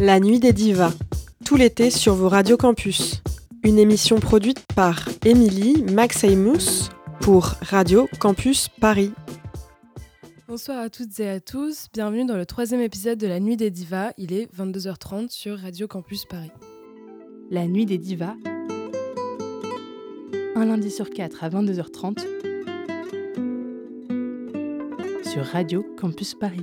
La Nuit des Divas, tout l'été sur vos radios campus. Une émission produite par Émilie Maximous pour Radio Campus Paris. Bonsoir à toutes et à tous, bienvenue dans le troisième épisode de La Nuit des Divas. Il est 22h30 sur Radio Campus Paris. La Nuit des Divas, un lundi sur quatre à 22h30 sur Radio Campus Paris.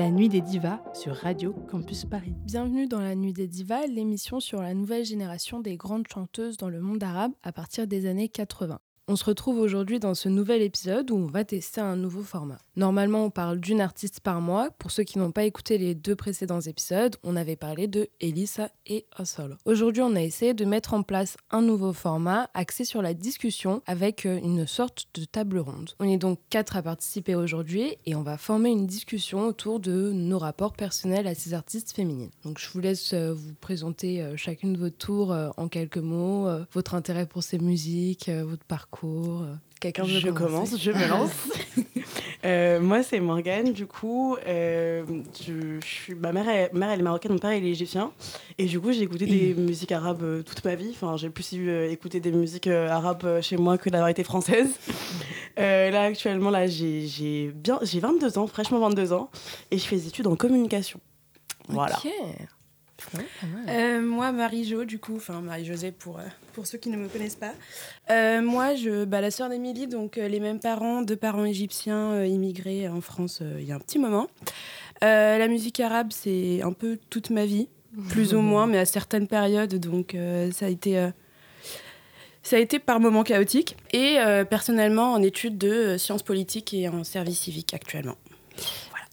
La Nuit des Divas sur Radio Campus Paris. Bienvenue dans La Nuit des Divas, l'émission sur la nouvelle génération des grandes chanteuses dans le monde arabe à partir des années 80. On se retrouve aujourd'hui dans ce nouvel épisode où on va tester un nouveau format. Normalement, on parle d'une artiste par mois. Pour ceux qui n'ont pas écouté les deux précédents épisodes, on avait parlé de Elisa et Osol. Aujourd'hui, on a essayé de mettre en place un nouveau format axé sur la discussion avec euh, une sorte de table ronde. On est donc quatre à participer aujourd'hui et on va former une discussion autour de nos rapports personnels à ces artistes féminines. Donc, je vous laisse euh, vous présenter euh, chacune de votre tour en quelques mots, votre intérêt pour ces musiques, votre parcours euh, quelqu'un Je commence, je me lance. Euh, moi, c'est Morgane, du coup. Euh, je, suis, ma mère, elle, mère, elle est marocaine, mon père, il est égyptien. Et du coup, j'ai écouté des musiques arabes toute ma vie. Enfin, j'ai plus eu écouter des musiques arabes chez moi que la variété française. là, actuellement, là, j'ai 22 ans, fraîchement 22 ans. Et je fais des études en communication. Voilà. Euh, moi, Marie-Jo, du coup, enfin Marie-Josée pour, euh, pour ceux qui ne me connaissent pas. Euh, moi, je, bah, la sœur d'Émilie, donc les mêmes parents, deux parents égyptiens immigrés en France il y a un petit moment. la musique arabe, c'est un peu toute ma vie, plus ou moins, mais à certaines périodes, donc ça a été. ça a été par moments chaotique et personnellement en études de sciences politiques et en service civique actuellement. Voilà.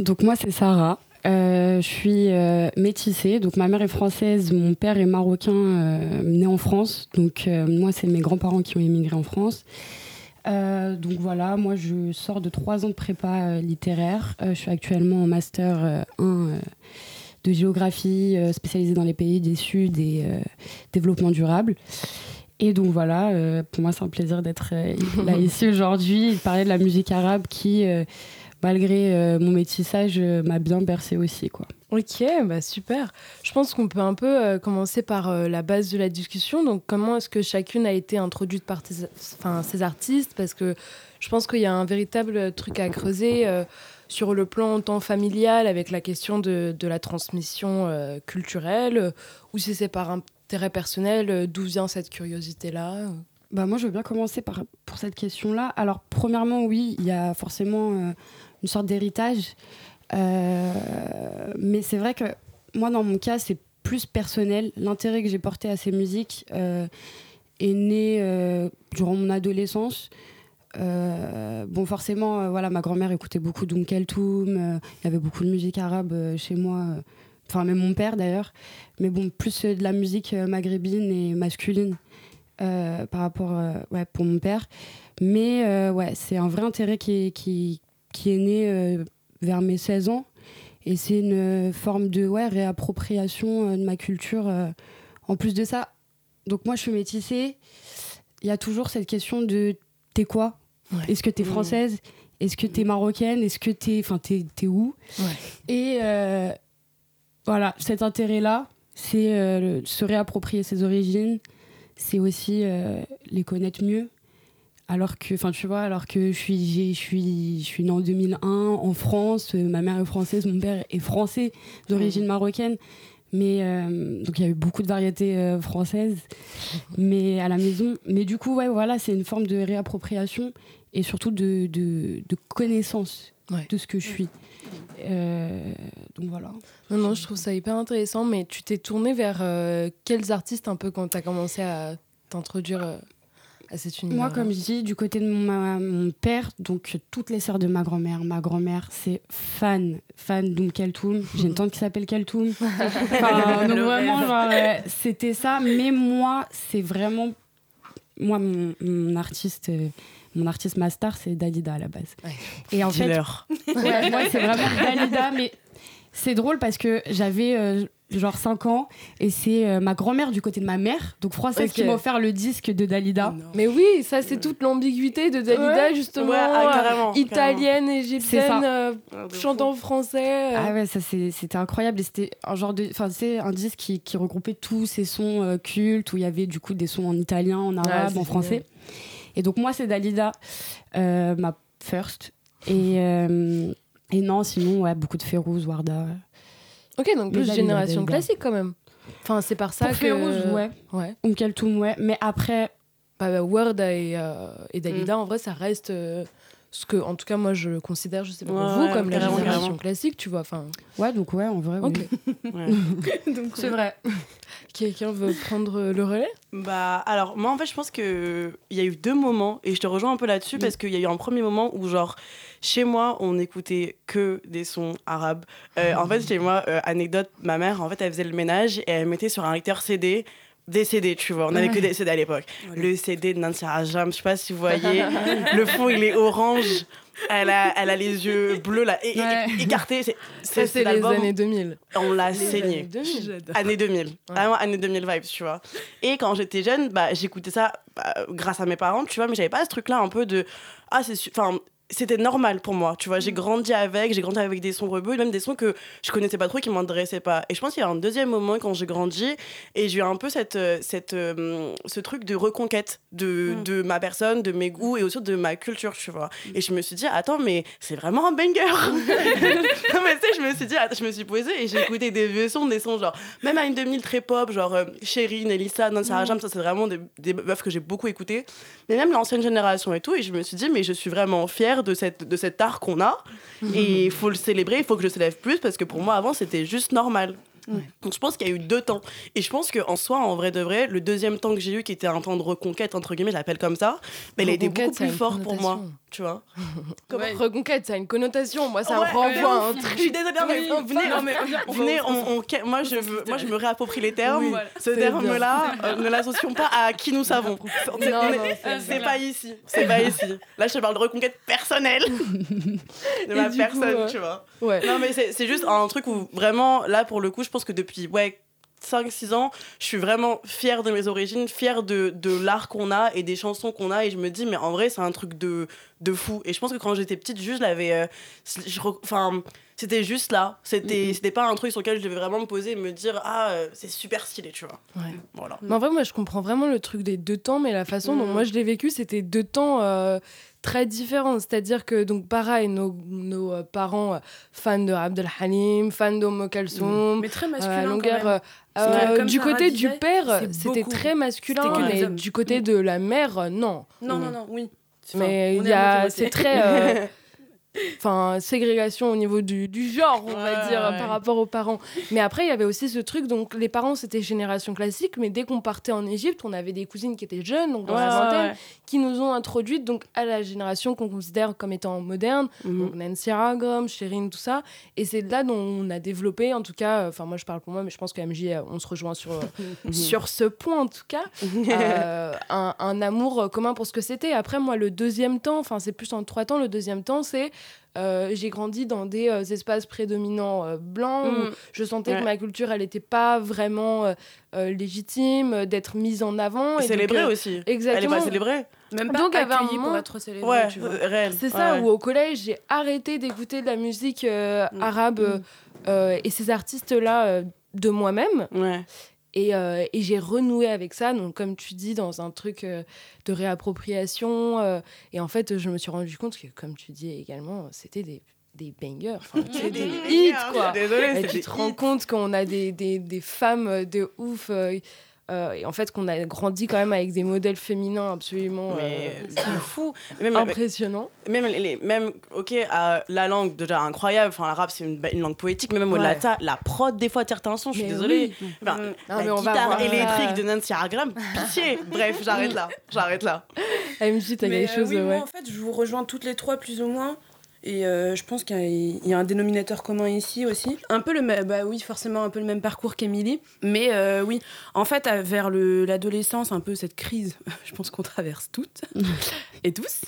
Donc moi c'est Sarah, euh, je suis euh, métissée, donc ma mère est française, mon père est marocain, euh, né en France. Donc moi, c'est mes grands-parents qui ont émigré en France. donc voilà, moi je sors de trois ans de prépa littéraire. je suis actuellement en master 1 de géographie spécialisée dans les pays du Sud et développement durable. Et donc voilà, pour moi c'est un plaisir d'être là ici aujourd'hui et de parler de la musique arabe qui malgré euh, mon métissage, euh, m'a bien bercé aussi. Quoi. Ok, bah super. Je pense qu'on peut un peu euh, commencer par la base de la discussion. Donc, comment est-ce que chacune a été introduite par enfin, ces artistes? Parce que je pense qu'il y a un véritable truc à creuser sur le plan tant familial avec la question de, de la transmission culturelle, ou si c'est par intérêt personnel, d'où vient cette curiosité-là? Bah moi, je veux bien commencer par, pour cette question-là. Alors, premièrement, oui, il y a forcément une sorte d'héritage. Euh, mais c'est vrai que moi, dans mon cas, c'est plus personnel. L'intérêt que j'ai porté à ces musiques euh, est né euh, durant mon adolescence. bon, forcément, voilà, ma grand-mère écoutait beaucoup d'Oum Kaltoum. Il y avait beaucoup de musique arabe chez moi. Enfin, même mon père d'ailleurs. Mais bon, plus de la musique maghrébine et masculine par rapport, ouais, pour mon père. Mais ouais, c'est un vrai intérêt qui, qui, qui est né euh, vers mes 16 ans. Et c'est une forme de ouais, réappropriation euh, de ma culture. Euh. en plus de ça, donc moi je suis métissée. Il y a toujours cette question de t'es quoi? Est-ce que t'es française? Est-ce que t'es marocaine? Est-ce que t'es. Enfin, t'es, où? Et voilà, cet intérêt-là, c'est se réapproprier ses origines, c'est aussi les connaître mieux alors que enfin tu vois alors que je suis je suis je suis née en 2001 en France euh, ma mère est française mon père est français d'origine marocaine. Mais euh, donc il y a eu beaucoup de variétés euh, françaises mais à la maison. Mais du coup ouais voilà c'est une forme de réappropriation et surtout de, de, connaissance de ce que je suis. Donc voilà. Non non je trouve ça hyper intéressant mais tu t'es tournée vers quels artistes un peu quand tu as commencé à t'introduire moi, comme je dis, du côté de mon, père, donc toutes les sœurs de ma grand-mère, ma grand-mère, c'est fan, fan d'Oum Keltoum. J'ai une tante qui s'appelle Keltoum. enfin, donc vraiment, c'était ça. Mais moi, c'est vraiment. Moi, mon, artiste. mon artiste master, c'est Dalida à la base. Et en fait, moi, c'est vraiment Dalida, mais c'est drôle parce que j'avais. Euh, genre 5 ans. Et c'est euh, ma grand-mère du côté de ma mère, donc française, Ok. qui m'a offert le disque de Dalida. Mais oui, ça c'est toute l'ambiguïté de Dalida Ouais. justement, Ouais, ah, euh, carrément, italienne, égyptienne, euh. Ah, chantant français. euh. Ah ouais, ça c'était incroyable. Et c'était un genre de. Enfin, c'est un disque qui, qui regroupait tous ces sons euh, cultes où il y avait du coup des sons en italien, en arabe, en français. Et donc, moi, c'est Dalida, euh, ma first. Et, euh, et non, sinon, ouais, beaucoup de Férouz, Warda. Ok, donc plus Dalida, génération Dalida. classique quand même. Enfin, c'est par ça Pour que. Férouz, ouais. Ouais. Oum Kaltoum, ouais. Mais après, Bah, bah, Warda et, euh, et Dalida, en vrai, ça reste euh, ce que, en tout cas, moi, je considère, je sais pas pour Ouais, vous, ouais, comme la génération carrément. classique, tu vois. Enfin, ouais, donc ouais, en vrai, ok. oui. Ouais. C'est vrai. Quelqu'un veut prendre le relais? Bah alors moi en fait je pense que il y a eu deux moments et je te rejoins un peu là-dessus parce qu'il y a eu un premier moment où genre chez moi on écoutait que des sons arabes. Euh, en fait chez moi euh, anecdote ma mère en fait elle faisait le ménage et elle mettait sur un lecteur CD des CD, tu vois. On avait que des CD à l'époque. Le CD de Nancy Rajam, je sais pas si vous voyez. le fond, il est orange. Elle a, elle a les yeux bleus, là, et, Ouais. écartés. C'est, Ça, c'est, c'est les années 2000. on l'a Les saigné. années 2000. Année 2000. Vraiment année 2000 vibes, tu vois. Et quand j'étais jeune, bah, j'écoutais ça bah, grâce à mes parents, tu vois, mais j'avais pas ce truc-là un peu de. Ah, c'est. Enfin. C'était normal pour moi, tu vois. J'ai grandi avec, j'ai grandi avec des sons rebeux, même des sons que je connaissais pas trop, qui m'intéressaient pas. Et je pense qu'il y a un deuxième moment quand j'ai grandi et j'ai eu un peu cette, euh, cette, euh, ce truc de reconquête de, de ma personne, de mes goûts et aussi de ma culture, tu vois. Et je me suis dit, attends, mais c'est vraiment un banger. non, mais tu sais, je me suis dit, attends, je me suis posée et j'ai écouté des vieux sons, des sons genre, même à une 2000 très pop, genre euh, Chérine, Elissa, Nancy Rajam, ça c'est vraiment des, des meufs que j'ai beaucoup écouté. Mais même l'ancienne génération et tout. Et je me suis dit, mais je suis vraiment fière de, cette, de cet art qu'on a. Et il faut le célébrer, il faut que je célèbre plus parce que pour moi, avant, c'était juste normal. Donc je pense qu'il y a eu deux temps. Et je pense qu'en soi, en vrai de vrai, le deuxième temps que j'ai eu, qui était un temps de reconquête, entre guillemets, je l'appelle comme ça, mais il a été beaucoup plus fort pour moi. Tu vois. Comment Reconquête, ça a une connotation. Moi, ça Ouais, me renvoie à un Je truc. suis désolée, mais Oui, venez, non, mais, venez on, on- moi, je veux, moi je me réapproprie les termes. Oui, Ce terme-là, euh, ne l'associons pas à qui nous savons. C'est pas ici. C'est pas ici. Là, je te parle de reconquête personnelle. de ma personne, coup, euh, tu vois. Ouais. Non, mais c'est c'est juste un truc où vraiment, là, pour le coup, je pense que depuis, ouais. 5-6 ans, je suis vraiment fière de mes origines, fière de, de l'art qu'on a et des chansons qu'on a. Et je me dis, mais en vrai, c'est un truc de, de fou. Et je pense que quand j'étais petite, juste, je l'avais. euh, Enfin, c'était juste là. C'était c'était pas un truc sur lequel je devais vraiment me poser et me dire, ah, euh, c'est super stylé, tu vois. Ouais. Voilà. Mais en vrai, moi, je comprends vraiment le truc des deux temps, mais la façon dont Mhm. moi je l'ai vécu, c'était deux temps euh, très différents. C'est-à-dire que, donc, pareil, nos, nos euh, parents euh, fans de Abdel Halim, fans d'Omo Kalsoum, Mais très euh, masculin. longueur. euh, euh, du Sarah côté du disait, père, c'était très masculin, mais hommes. du côté de la mère, euh, non. Non, Mm. non, non, oui. Enfin, mais il y a, c'est très. euh, Enfin, ségrégation au niveau du, du genre, on va dire, ouais. par rapport aux parents. Mais après, il y avait aussi ce truc, donc les parents, c'était génération classique, mais dès qu'on partait en Égypte, on avait des cousines qui étaient jeunes, donc dans la vingtaine, qui nous ont introduites donc, à la génération qu'on considère comme étant moderne, Mhm. donc Nancy Ragrom, Chérine, tout ça. Et c'est là dont on a développé, en tout cas, enfin moi je parle pour moi, mais je pense que MJ, euh, on se rejoint sur, euh, sur ce point en tout cas, euh, un, un amour commun pour ce que c'était. Après, moi, le deuxième temps, enfin c'est plus en trois temps, le deuxième temps, c'est euh, j'ai grandi dans des euh, espaces prédominants euh, blancs où Mm. je sentais Ouais. que ma culture, elle n'était pas vraiment euh, euh, légitime, euh, d'être mise en avant. et donc, euh, aussi. Elle est Exactement. pas célébrée. Même pas Donc, avait un pour moment- être célébré, Ouais. C'est ça, Ouais, où au collège, j'ai arrêté d'écouter de la musique euh, Mm. arabe euh, et ces artistes-là euh, de moi-même. Ouais. Et, euh, et j'ai renoué avec ça, donc comme tu dis, dans un truc euh, de réappropriation. euh, et en fait, je me suis rendu compte que, comme tu dis également, c'était des, des bangers, sais, des hits, quoi. Désolée, Et tu des te rends compte qu'on a des, des, des femmes de ouf. Euh, euh, et en fait, qu'on a grandi quand même avec des modèles féminins absolument euh, c'est fou. Même, impressionnants. même, les, même, ok, euh, la langue déjà incroyable. Enfin, l'arabe c'est une, une langue poétique, mais même au-delà Ouais. de ça, la prod des fois certains sons. Je suis désolée. oui. Enfin. Non, la mais on va guitare ça. électrique de Nancy Agram, pitié. Bref, j'arrête là. J'arrête là. MJ, t'as quelque euh, chose oui, ouais. moi, en fait, je vous rejoins toutes les trois plus ou moins. Et euh, je pense qu'il y, a- il y a un dénominateur commun ici aussi. Un peu le même, bah oui, forcément un peu le même parcours qu'Emilie. Mais euh, oui, en fait, vers le- l'adolescence, un peu cette crise, je pense qu'on traverse toutes et tous.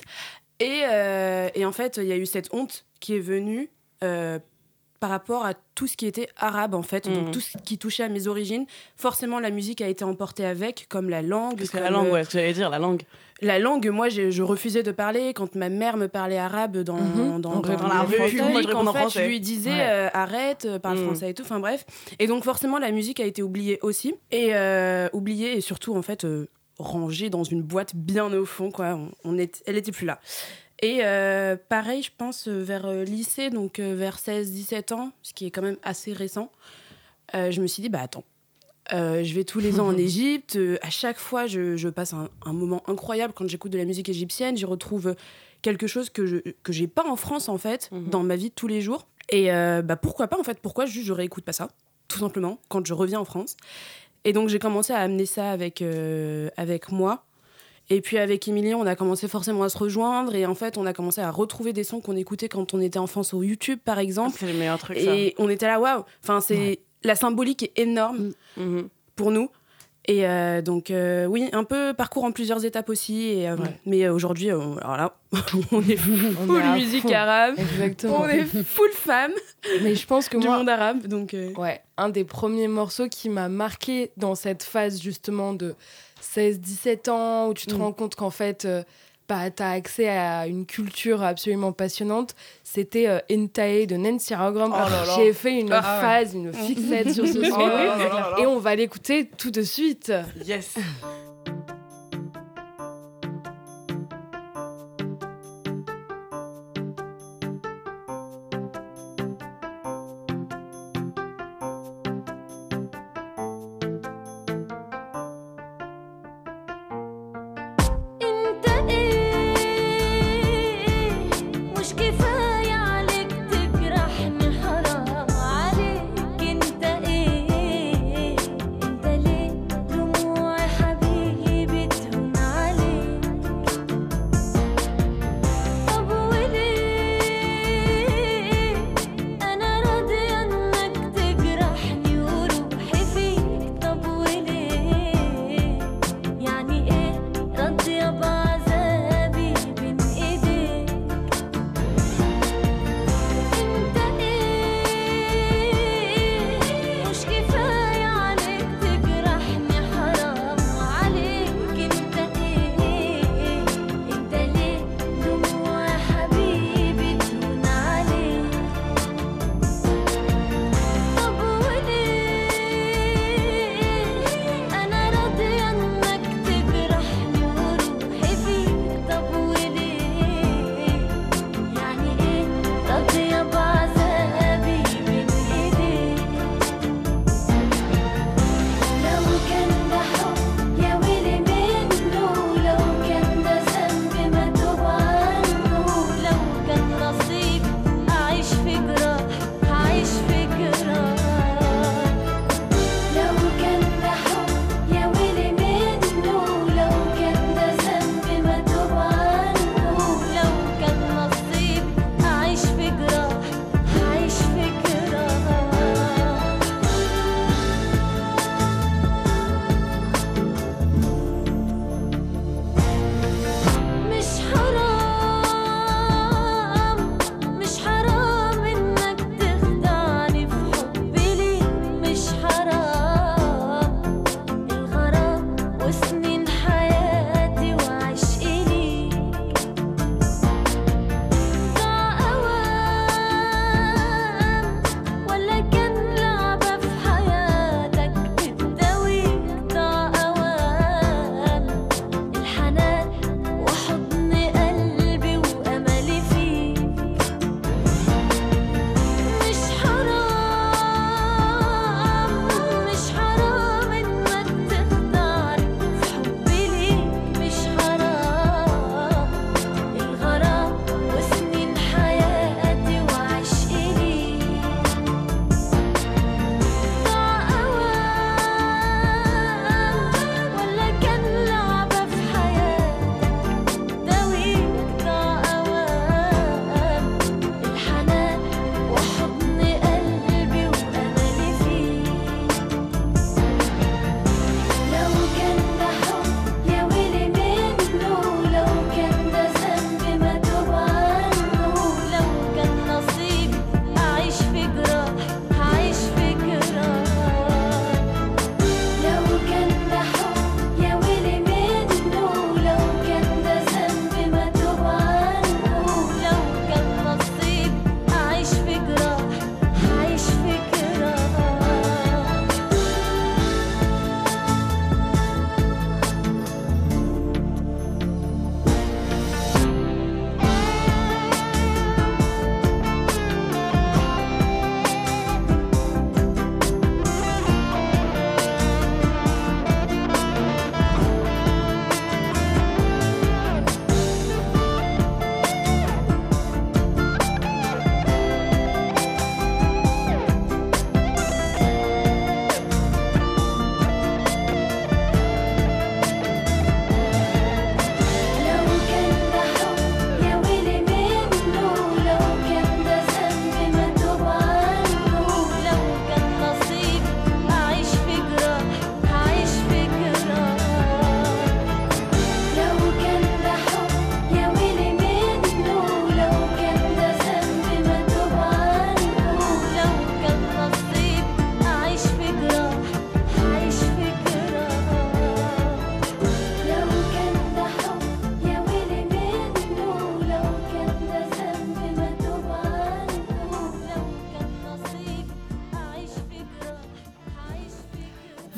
Et, euh, et en fait, il y a eu cette honte qui est venue par rapport à tout ce qui était arabe en fait, donc Mhm. tout ce qui touchait à mes origines. Forcément, la musique a été emportée avec, comme la langue. Parce que la langue, euh, ouais, j'allais dire, la langue. La langue, moi, je, je refusais de parler quand ma mère me parlait arabe dans, Mhm. dans, On dans, répond dans la le rue en fait, français. Je lui disais Ouais. euh, arrête, euh, parle Mhm. français et tout. Enfin bref. Et donc forcément, la musique a été oubliée aussi et euh, oubliée et surtout en fait euh, rangée dans une boîte bien au fond. Quoi. On, on est, elle était plus là. Et pareil, je pense vers lycée, donc vers 16-17 ans, ce qui est quand même assez récent. je me suis dit bah attends. Euh, je vais tous les ans en Égypte. Euh, à chaque fois, je, je passe un, un moment incroyable quand j'écoute de la musique égyptienne. J'y retrouve quelque chose que je que j'ai pas en France en fait, Mhm. dans ma vie de tous les jours. Et euh, bah pourquoi pas en fait Pourquoi juste je réécoute pas ça Tout simplement quand je reviens en France. Et donc j'ai commencé à amener ça avec avec moi. Et puis avec Émilie, on a commencé forcément à se rejoindre et en fait, on a commencé à retrouver des sons qu'on écoutait quand on était enfant sur YouTube par exemple. C'est le meilleur truc, ça. Et on était là, waouh Enfin, c'est la symbolique est énorme Mhm. pour nous. Et euh, donc, euh, oui, un peu parcours en plusieurs étapes aussi. Et, euh, Ouais. Mais aujourd'hui, alors là, on est On full est musique fond. arabe. Exactement. On est full femme Mais je pense que du moi, monde arabe. Donc, euh, Ouais, un des premiers morceaux qui m'a marqué dans cette phase justement de 16-17 ans où tu te Mm. rends compte qu'en fait, euh, bah, tu as accès à une culture absolument passionnante, c'était euh, Entae de Nancy Rogrom. Oh. J'ai fait une Ah phase, une fixette sur ce Oh son. là. Et on va l'écouter tout de suite. Yes.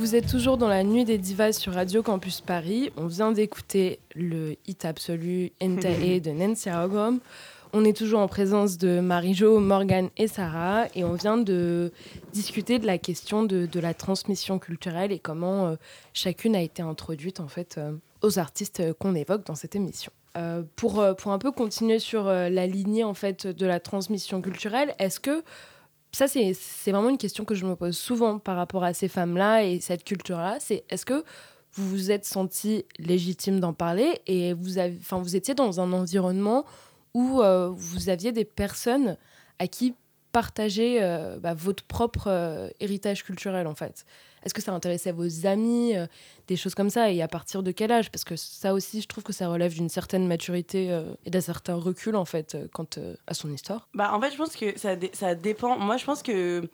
Vous êtes toujours dans la nuit des divas sur Radio Campus Paris. On vient d'écouter le hit absolu Entae de Nancy Rogom. On est toujours en présence de Marie-Jo, Morgane et Sarah et on vient de discuter de la question de, de la transmission culturelle et comment euh, chacune a été introduite en fait euh, aux artistes euh, qu'on évoque dans cette émission. Euh, pour, pour un peu continuer sur la lignée en fait de la transmission culturelle, est-ce que ça c'est vraiment une question que je me pose souvent par rapport à ces femmes-là et cette culture-là, c'est est-ce que vous vous êtes senti légitime d'en parler et vous avez, vous étiez dans un environnement où euh, vous aviez des personnes à qui partager euh, bah, votre propre euh, héritage culturel en fait? Est-ce que ça intéressait vos amis, euh, des choses comme ça et à partir de quel âge? Parce que ça aussi, je trouve que ça relève d'une certaine maturité euh, et d'un certain recul en fait euh, quant à son histoire. Bah, en fait, je pense que ça, ça dépend. Moi, je pense que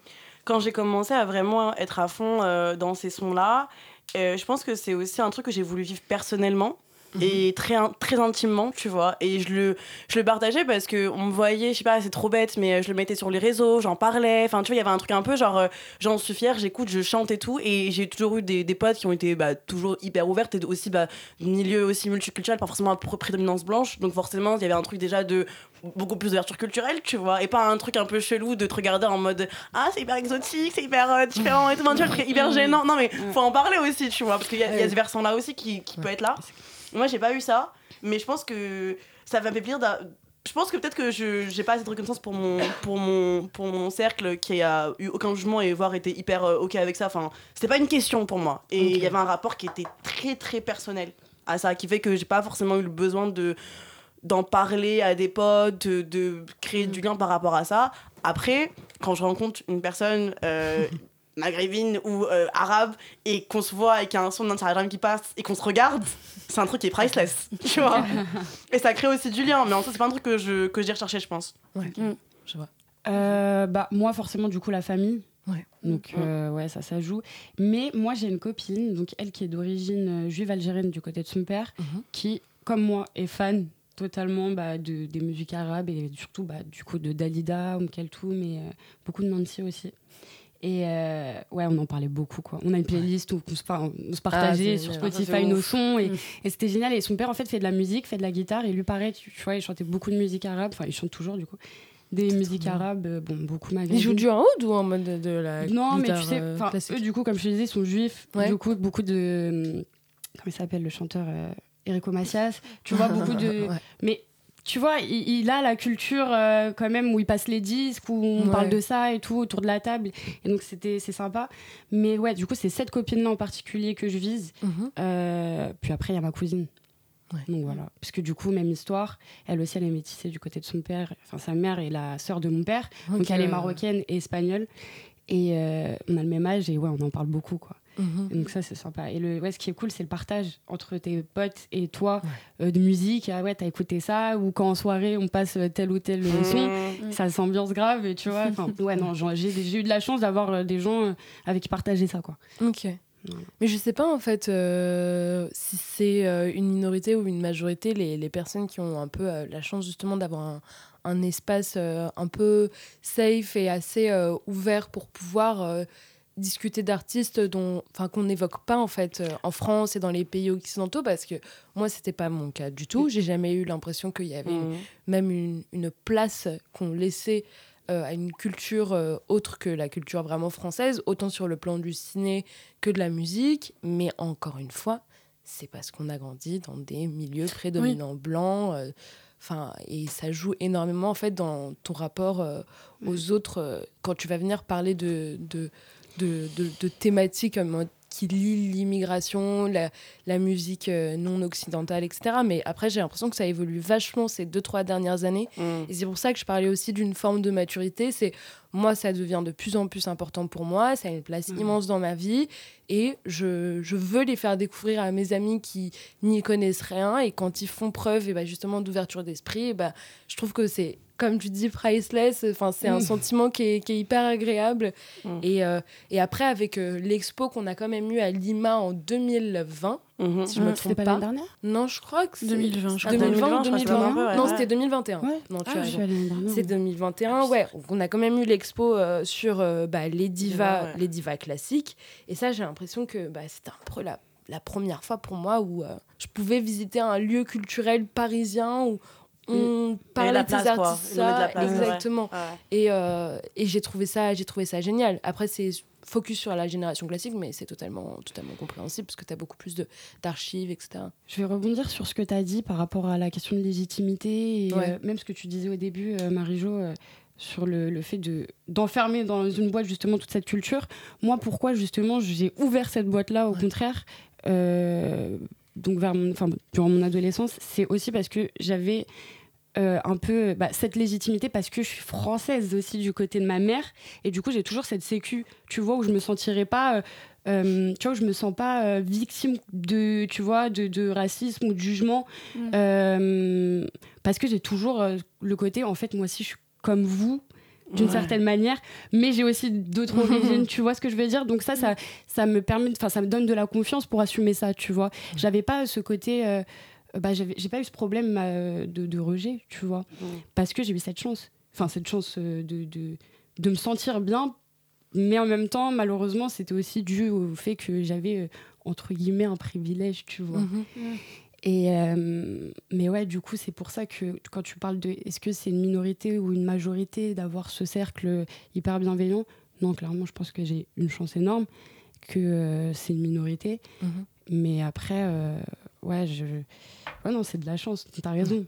quand j'ai commencé à vraiment être à fond dans ces sons-là, je pense que c'est aussi un truc que j'ai voulu vivre personnellement. Et très, in- très intimement, tu vois. Et je le, je le partageais parce que on me voyait, je sais pas, c'est trop bête, mais euh, je le mettais sur les réseaux, j'en parlais. Enfin, tu vois, il y avait un truc un peu genre, euh, j'en suis fière, j'écoute, je chante et tout. Et j'ai toujours eu des, des potes qui ont été bah, toujours hyper ouvertes et aussi bah, milieu aussi multiculturel, pas forcément à pr- prédominance blanche. Donc forcément, il y avait un truc déjà de beaucoup plus d'ouverture culturelle, tu vois, et pas un truc un peu chelou de te regarder en mode ah c'est hyper exotique, c'est hyper euh, différent et tout, tu vois, hyper gênant. Non mais faut en parler aussi, tu vois, parce qu'il y, y a ce versant là aussi qui, qui peut être là. Moi j'ai pas eu ça, mais je pense que ça va me fait plaisir. d'a- Je pense que peut-être que je j'ai pas assez de reconnaissance pour mon pour mon pour mon cercle qui a eu aucun jugement et voire été hyper euh, ok avec ça. Enfin, c'était pas une question pour moi et il y avait un rapport qui était très très personnel à ça, qui fait que j'ai pas forcément eu le besoin de d'en parler à des potes, de, de créer du lien par rapport à ça. Après, quand je rencontre une personne euh, maghrébine ou euh, arabe et qu'on se voit et qu'il y a un son d'Instagram qui passe et qu'on se regarde, c'est un truc qui est priceless, tu vois. et ça crée aussi du lien, mais en soi, c'est pas un truc que je que j'ai recherché, je pense. Je vois. Euh, bah, moi, forcément, du coup, la famille. Ouais. Donc, euh, ouais, ça, ça joue. Mais moi, j'ai une copine, donc elle qui est d'origine euh, juive algérienne du côté de son père, Mhm. qui, comme moi, est fan totalement bah, de, des musiques arabes et surtout bah, du coup de Dalida, Oum Kaltoum et euh, beaucoup de Nancy aussi. Et euh, ouais, on en parlait beaucoup quoi. On a une playlist où on se, par- on se partageait sur. Spotify Ah, c'est nos sons et, Mm. et c'était génial. Et son père en fait fait de la musique, fait de la guitare et lui pareil, tu, tu vois, il chantait beaucoup de musique arabe. Enfin, il chante toujours du coup des musiques arabes, euh, bon beaucoup Ils jouent maghrébines. du oud ou en mode de, de la Non, mais tu sais, euh, classique? eux, du coup, comme je te disais, ils sont juifs. Ouais. Du coup, beaucoup de. hum, Comment il s'appelle le chanteur Enrico Macias Tu vois, beaucoup de. Ouais. Mais tu vois, il, il a la culture euh, quand même où il passe les disques, où on Ouais. parle de ça et tout autour de la table. Et donc, c'était c'est sympa. Mais ouais, du coup, c'est cette copine-là en particulier que je vise. Mhm. Euh, puis après, il y a ma cousine. Ouais. Donc voilà. Parce que du coup, même histoire, elle aussi, elle est métissée du côté de son père. Enfin, sa mère est la sœur de mon père. Donc elle est marocaine et espagnole. Et euh, on a le même âge et ouais, on en parle beaucoup quoi. Mhm. Donc ça c'est sympa. Et le, ouais, ce qui est cool, c'est le partage entre tes potes et toi euh, de musique. Ah ouais, t'as écouté ça ou quand en soirée on passe euh, tel ou tel son, Mmh. ça s'ambiance grave et tu vois. Ouais non, j'ai j'ai eu de la chance d'avoir des gens avec qui partager ça quoi. Ok. Mais je sais pas en fait euh, si c'est euh, une minorité ou une majorité, les, les personnes qui ont un peu euh, la chance justement d'avoir un, un espace euh, un peu safe et assez euh, ouvert pour pouvoir euh, discuter d'artistes dont enfin qu'on n'évoque pas en fait euh, en France et dans les pays occidentaux parce que moi c'était pas mon cas du tout j'ai jamais eu l'impression qu'il y avait une- Mmh. même une, une place qu'on laissait euh, à une culture euh, autre que la culture vraiment française, autant sur le plan du ciné que de la musique. Mais encore une fois, c'est parce qu'on a grandi dans des milieux prédominants blancs. Enfin, et ça joue énormément en fait dans ton rapport euh, aux autres. euh, quand tu vas venir parler de, de, de, de- de thématiques euh, qui lient l'immigration, la, la musique euh, non occidentale, etc. Mais après, j'ai l'impression que ça évolue vachement ces deux, trois dernières années. Mmh. Et c'est pour ça que je parlais aussi d'une forme de maturité. C'est moi, ça devient de plus en plus important pour moi. Ça a une place Mhm. immense dans ma vie. Et je, je veux les faire découvrir à mes amis qui n'y connaissent rien. Et quand ils font preuve et bah, justement d'ouverture d'esprit, et bah, je trouve que c'est, comme tu dis, priceless. Enfin, c'est un Mhm. sentiment qui est, qui est hyper agréable. Mhm. Et, euh, et après, avec euh, l'expo qu'on a quand même eu à Lima en 2020, Mhm. si je me Ah, C'était trompe pas pas. l'année dernière Non, je crois que c'est 2020, je crois. 2020 ou 2020, je crois, 2021. c'était un peu, Non, ouais. c'était 2021. Ouais. Non, tu Ah, as. C'est 2021, ouais. Donc, on a quand même eu l'expo euh, sur euh, bah, les divas, Ouais, ouais. les divas classiques. Et ça, j'ai l'impression que bah, c'était un peu la, la première fois pour moi où euh, je pouvais visiter un lieu culturel parisien où on parlait la de ces place, quoi. artistes. De la place, exactement. Ouais. Et, euh, et j'ai trouvé ça, j'ai trouvé ça génial. Après, c'est focus sur la génération classique, mais c'est totalement, totalement compréhensible parce que tu as beaucoup plus d'archives, etc. Je vais rebondir sur ce que tu as dit par rapport à la question de légitimité et Ouais. euh, même ce que tu disais au début, euh, Marie-Jo, euh, sur le, le fait de d'enfermer dans une boîte justement toute cette culture. Moi, pourquoi justement j'ai ouvert cette boîte-là, au Ouais. contraire, donc vers mon, enfin, durant mon adolescence, c'est aussi parce que j'avais euh, un peu bah, cette légitimité parce que je suis française aussi du côté de ma mère. Et du coup j'ai toujours cette sécu tu vois où je me sentirais pas euh, euh, tu vois où je me sens pas euh, victime de tu vois de, de racisme ou de jugement. Mm. parce que j'ai toujours le côté en fait moi aussi je suis comme vous d'une Ouais. certaine manière mais j'ai aussi d'autres origines tu vois ce que je veux dire? Donc ça ça ça me permet enfin ça me donne de la confiance pour assumer ça tu vois. J'avais pas ce côté euh, bah, j'avais- j'ai pas eu ce problème euh, de, de rejet, tu vois, Mm. parce que j'ai eu cette chance, enfin cette chance euh, de, de, de me sentir bien, mais en même temps, malheureusement, c'était aussi dû au fait que j'avais, euh, entre guillemets, un privilège, tu vois. Mhm. Et, euh, mais ouais, du coup, c'est pour ça que quand tu parles de est-ce que c'est une minorité ou une majorité d'avoir ce cercle hyper bienveillant, non, clairement, je pense que j'ai une chance énorme, que euh, c'est une minorité. Mais après, euh, ouais, je... ouais, non, c'est de la chance, t'as raison.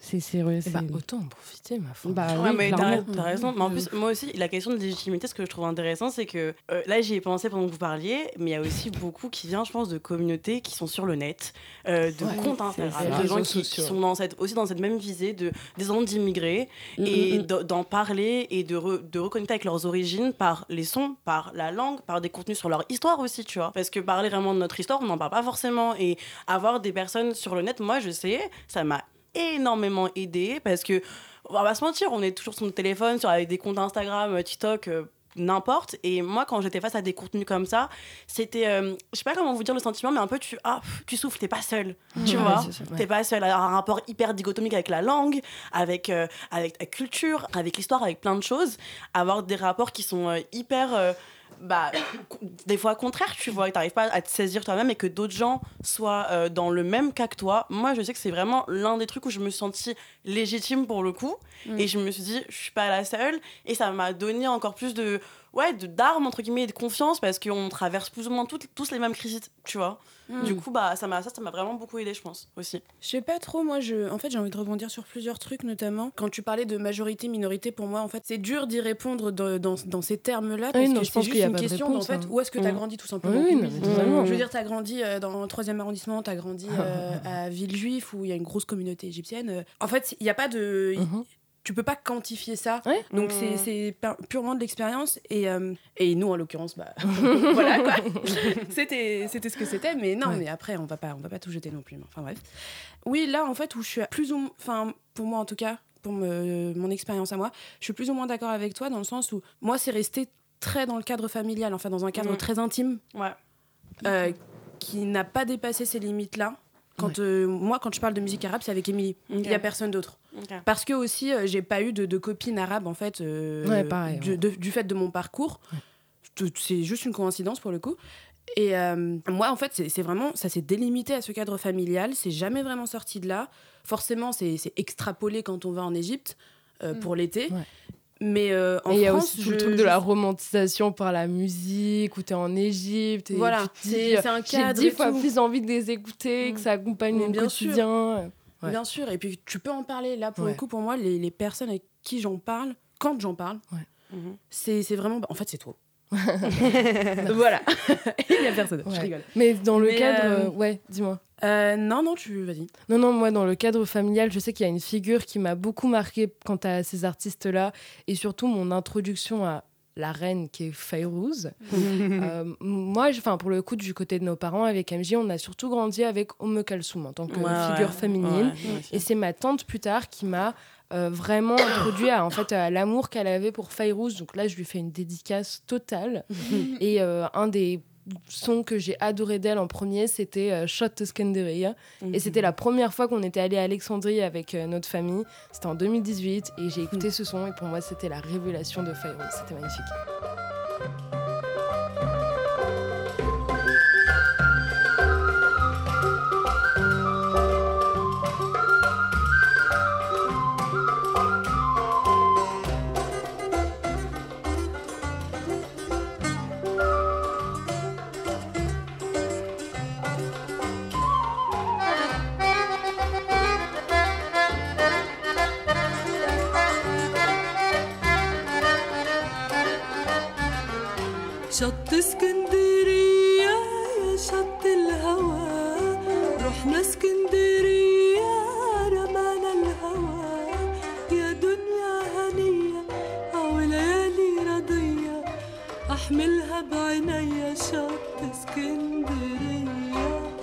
C'est, ouais, Eh c'est- bah, autant en profiter, ma foi. Bah Ouais, oui, mais t'as, raison. Mais en plus, moi aussi, la question de légitimité, ce que je trouve intéressant, c'est que euh, là, j'y ai pensé pendant que vous parliez, mais il y a aussi beaucoup qui vient, je pense, de communautés qui sont sur le net, euh, de Ouais, comptes Instagram, de gens qui, sont dans cette, aussi dans cette même visée de descendants d'immigrés Mm, et mm, mm. de- d'en parler et de, re- de reconnecter avec leurs origines par les sons, par la langue, par des contenus sur leur histoire aussi, tu vois. Parce que parler vraiment de notre histoire, on n'en parle pas forcément. Et avoir des personnes sur le net, moi, je sais, ça m'a énormément aidé parce que, on va pas se mentir, on est toujours sur notre téléphone, sur, avec des comptes Instagram, euh, TikTok. euh, n'importe et moi quand j'étais face à des contenus comme ça c'était euh, je sais pas comment vous dire le sentiment mais un peu tu ah tu souffles t'es pas seul tu Ouais, vois ouais. T'es pas seul avoir un rapport hyper dichotomique avec la langue, avec, euh, avec ta culture, avec l'histoire, avec plein de choses. Avoir des rapports qui sont euh, hyper. Bah, des fois contraires, tu vois, que t'arrives pas à te saisir toi-même et que d'autres gens soient euh, dans le même cas que toi. Moi, je sais que c'est vraiment l'un des trucs où je me suis sentie légitime pour le coup. Mm. Et je me suis dit, je suis pas la seule. Et ça m'a donné encore plus de. Ouais, de- d'armes, entre guillemets, et de confiance parce qu'on traverse plus ou moins toutes- tous les mêmes crises, tu vois. Mm. Du coup, bah, ça m'a ça, ça m'a vraiment beaucoup aidé, je pense, aussi. Je sais pas trop, moi, je... en fait, j'ai envie de rebondir sur plusieurs trucs, notamment. Quand tu parlais de majorité, minorité, pour moi, en fait, c'est dur d'y répondre de- dans, dans ces termes-là, parce Oui, non, que je c'est pense juste qu'il y a une question, réponse, en fait, hein. où est-ce que tu as Mm. grandi, tout simplement. Oui, oui, non. Je veux dire, tu as grandi euh, dans le 3e arrondissement, tu as grandi euh, à Villejuif, où il y a une grosse communauté égyptienne. En fait, il n'y a pas de... Mhm. Tu peux pas quantifier ça. Ouais. Donc, Mm. c'est- c'est pu- purement de l'expérience. Et, euh, et nous, en l'occurrence, bah, voilà, quoi. C'était c'était ce que c'était. Mais non, Ouais. mais après, on va pas, on va pas tout jeter non plus. mais Enfin, bref. Oui, là, en fait, où je suis plus ou... Enfin, pour moi, en tout cas, pour me- mon expérience à moi, je suis plus ou moins d'accord avec toi dans le sens où moi, c'est resté très dans le cadre familial, enfin, dans un cadre Mm. très intime Ouais. euh, qui n'a pas dépassé ces limites-là. Quand, euh, moi, quand je parle de musique arabe, c'est avec Émilie. Il n'y a personne d'autre. Parce que aussi, euh, j'ai pas eu de, de copine arabe, en fait, euh, Ouais, pareil, du, ouais. de- du fait de mon parcours. C'est juste une coïncidence pour le coup. Et euh, moi, en fait, c'est vraiment, ça s'est délimité à ce cadre familial. C'est jamais vraiment sorti de là. Forcément, c'est extrapolé quand on va en Égypte euh, pour l'été. Ouais. Mais euh, en Et il y a aussi tout le je- truc de la romantisation par la musique, où t'es en Égypte. Et Voilà, tu te dis, c'est un J'ai cadre. dix et fois plus envie de les écouter, que Mm. ça accompagne mon bien sûr. quotidien. Ouais. Bien sûr, et puis tu peux en parler. Là, pour Ouais. le coup, pour moi, les, les personnes avec qui j'en parle, quand j'en parle, Mhm. c'est c'est vraiment. En fait, c'est toi. voilà. Il y a personne. Je rigole. Mais dans le Mais, cadre. euh, euh, Ouais, dis-moi. Euh, non, non, tu. Vas-y. Non, non, moi, dans le cadre familial, je sais qu'il y a une figure qui m'a beaucoup marqué quant à ces artistes-là, et surtout mon introduction à la reine qui est Fayrouz. Euh, moi, enfin, pour le coup, du côté de nos parents, avec MJ, on a surtout grandi avec Omme Kalsoum en tant que Ouais, figure féminine. Ouais. Et c'est ma tante plus tard qui m'a euh, vraiment introduit à, en fait, à l'amour qu'elle avait pour Fayrouz. Donc là, je lui fais une dédicace totale. et euh, un des son que j'ai adoré d'elle en premier, c'était euh, Shot to Skanderia. Mhm. Et c'était la première fois qu'on était allé à Alexandrie avec notre famille. C'était en 2018 et j'ai écouté ce son et pour moi c'était la révélation de Fayrouz. C'était magnifique. أحملها بعينيا شط اسكندرية.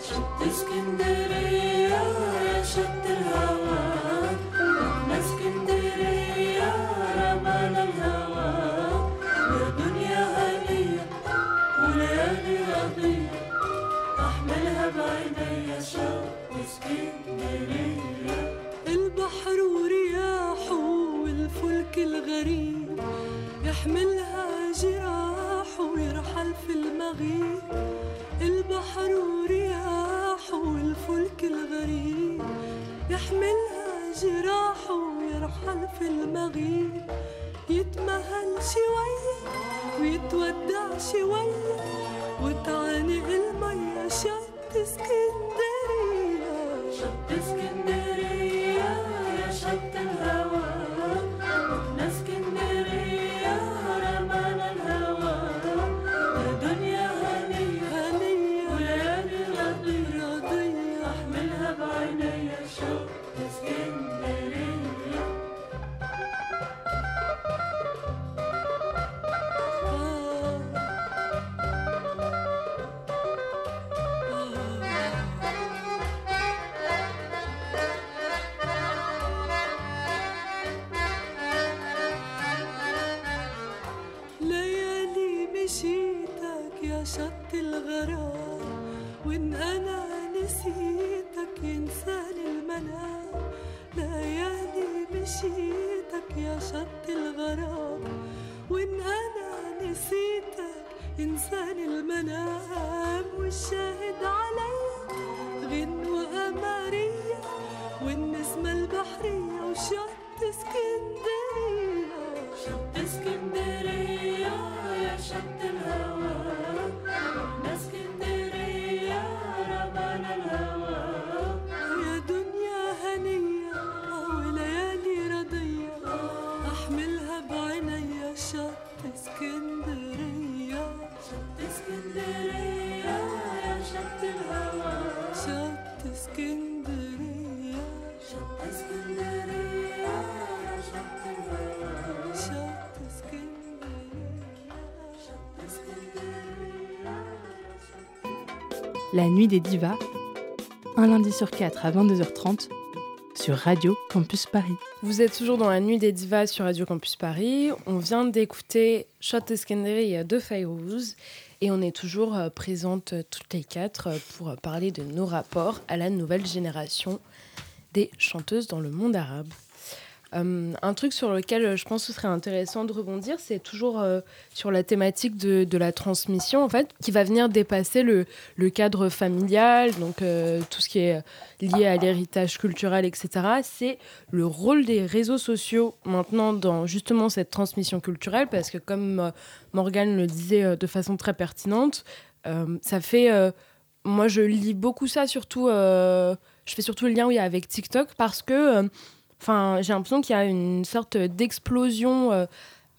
شط اسكندرية. في المغيب البحر ورياحه والفلك الغريب. يحملها جراحه ويرحل في المغيب. يتمهل شوية ويتودع شوية وتعانق المية شط اسكندرية شط اسكندرية La nuit des divas, un lundi sur quatre à 22h30 sur Radio Campus Paris. Vous êtes toujours dans la nuit des divas sur Radio Campus Paris. On vient d'écouter Shot Escandary de Fayrouz et on est toujours euh, présentes euh, toutes les quatre pour parler de nos rapports à la nouvelle génération des chanteuses dans le monde arabe. Euh, un truc sur lequel euh, je pense que ce serait intéressant de rebondir, c'est toujours euh, sur la thématique de, la transmission, en fait, qui va venir dépasser le, cadre familial, donc tout ce qui est lié à l'héritage culturel, etc. C'est le rôle des réseaux sociaux maintenant dans justement cette transmission culturelle, parce que comme Morgane le disait de façon très pertinente, ça fait... moi, je lis beaucoup ça, surtout... je fais surtout le lien oui, avec TikTok, parce que... Enfin, j'ai l'impression qu'il y a une sorte d'explosion euh,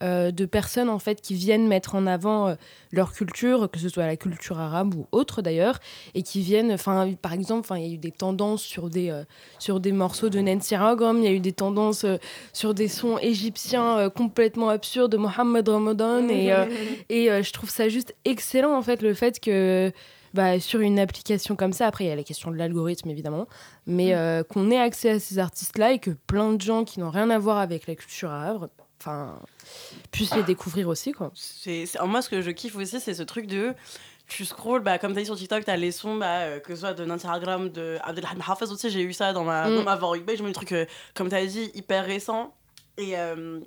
euh, de personnes en fait qui viennent mettre en avant euh, leur culture, que ce soit la culture arabe ou autre d'ailleurs, et qui viennent, enfin, par exemple, enfin, il y a eu des tendances sur des euh, sur des morceaux de Nancy Ragam, il y a eu des tendances sur des sons égyptiens complètement absurdes de Mohamed Ramadan, et et je trouve ça juste excellent en fait le fait que bah, sur une application comme ça, après il y a la question de l'algorithme évidemment, mais euh, qu'on ait accès à ces artistes-là et que plein de gens qui n'ont rien à voir avec la culture arabe, enfin, puissent les découvrir aussi quoi. C'est, moi, ce que je kiffe aussi, c'est ce truc de. tu scrolls, bah, comme tu as dit sur TikTok, tu as les sons, bah, euh, que ce soit de Instagram, de Abdelhamid Hafez aussi, j'ai eu ça dans ma, Mm. dans ma page, j'ai mis des trucs, euh, comme tu as dit, hyper récents. Et euh,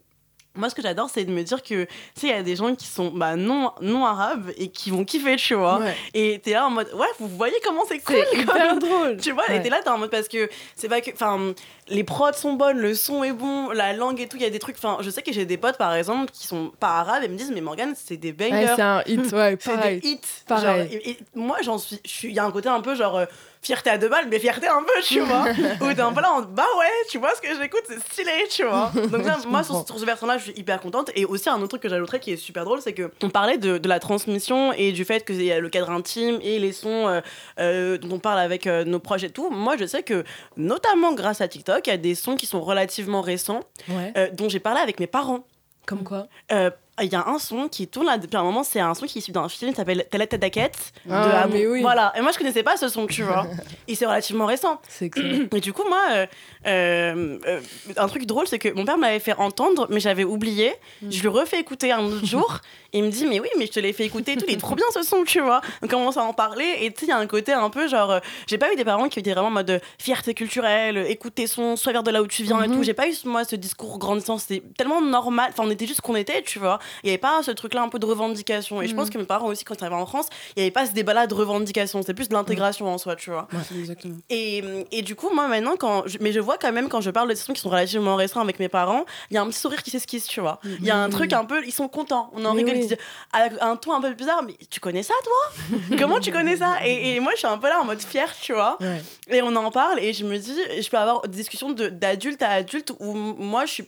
moi, ce que j'adore, c'est de me dire que, tu sais, il y a des gens qui sont bah, non, non arabes et qui vont kiffer, tu vois. Ouais. Et t'es là en mode, ouais, vous voyez comment c'est cool, hyper drôle. Tu vois, et Ouais. t'es là, t'es en mode parce que c'est pas que. Enfin, les prods sont bonnes, le son est bon, la langue et tout, il y a des trucs. Enfin, je sais que j'ai des potes, par exemple, qui sont pas arabes et me disent, mais Morgane, c'est des Ouais, bangers. c'est un hit, ouais, c'est des hits. Pareil. Genre, et, et moi, j'en suis. Il y a un côté un peu genre. Euh, Fierté à deux balles, mais fierté un peu, tu vois. Où t'es un peu là, en, bah ouais, tu vois ce que j'écoute, c'est stylé, tu vois. Donc, là, moi, sur, ce versant-là, je suis hyper contente. Et aussi, un autre truc que j'ajouterais qui est super drôle, c'est que on parlait de, de la transmission et du fait qu'il y a le cadre intime et les sons euh, euh, dont on parle avec euh, nos proches et tout. Moi, je sais que, notamment grâce à TikTok, il y a des sons qui sont relativement récents, Ouais. euh, dont j'ai parlé avec mes parents. Comme quoi? Euh, Il y a un son qui tourne là depuis un moment, c'est un son qui est issu d'un film qui s'appelle Telle Daquette. de Ah, Amour. mais oui. Voilà, et moi je connaissais pas ce son, tu vois. et c'est relativement récent. C'est. Et du coup, moi, euh, euh, un truc drôle, c'est que mon père m'avait fait entendre, mais j'avais oublié. Mm. Je lui refais écouter un autre jour, et il me dit, mais oui, mais je te l'ai fait écouter et tout, il est trop bien ce son, tu vois. On commence à en parler, et tu sais, il y a un côté un peu genre, euh, j'ai pas eu des parents qui étaient vraiment en mode euh, fierté culturelle, écoute tes sons, sois vers de là où tu viens et tout. J'ai pas eu, moi, ce discours grandissant, c'était tellement normal. Enfin, on était juste qu'on était, tu vois. Il y avait pas ce truc-là un peu de revendication. Et je pense que mes parents aussi, quand ils arrivaient en France, il y avait pas ce débat-là de revendication, c'était plus de l'intégration en soi, tu vois. Exactement. Et, et du coup, moi maintenant, quand je- mais je vois quand même quand je parle de ces sons qui sont relativement récents avec mes parents, il y a un petit sourire qui s'esquisse, tu vois. Il y a un truc un peu, ils sont contents. On en Mais rigole, oui. ils disent, à un ton un peu bizarre, mais tu connais ça, toi? Comment tu connais ça? Et, et moi, je suis un peu là en mode fière, tu vois. Ouais. Et on en parle et je me dis, je peux avoir des discussions de- d'adulte à adulte où moi, je suis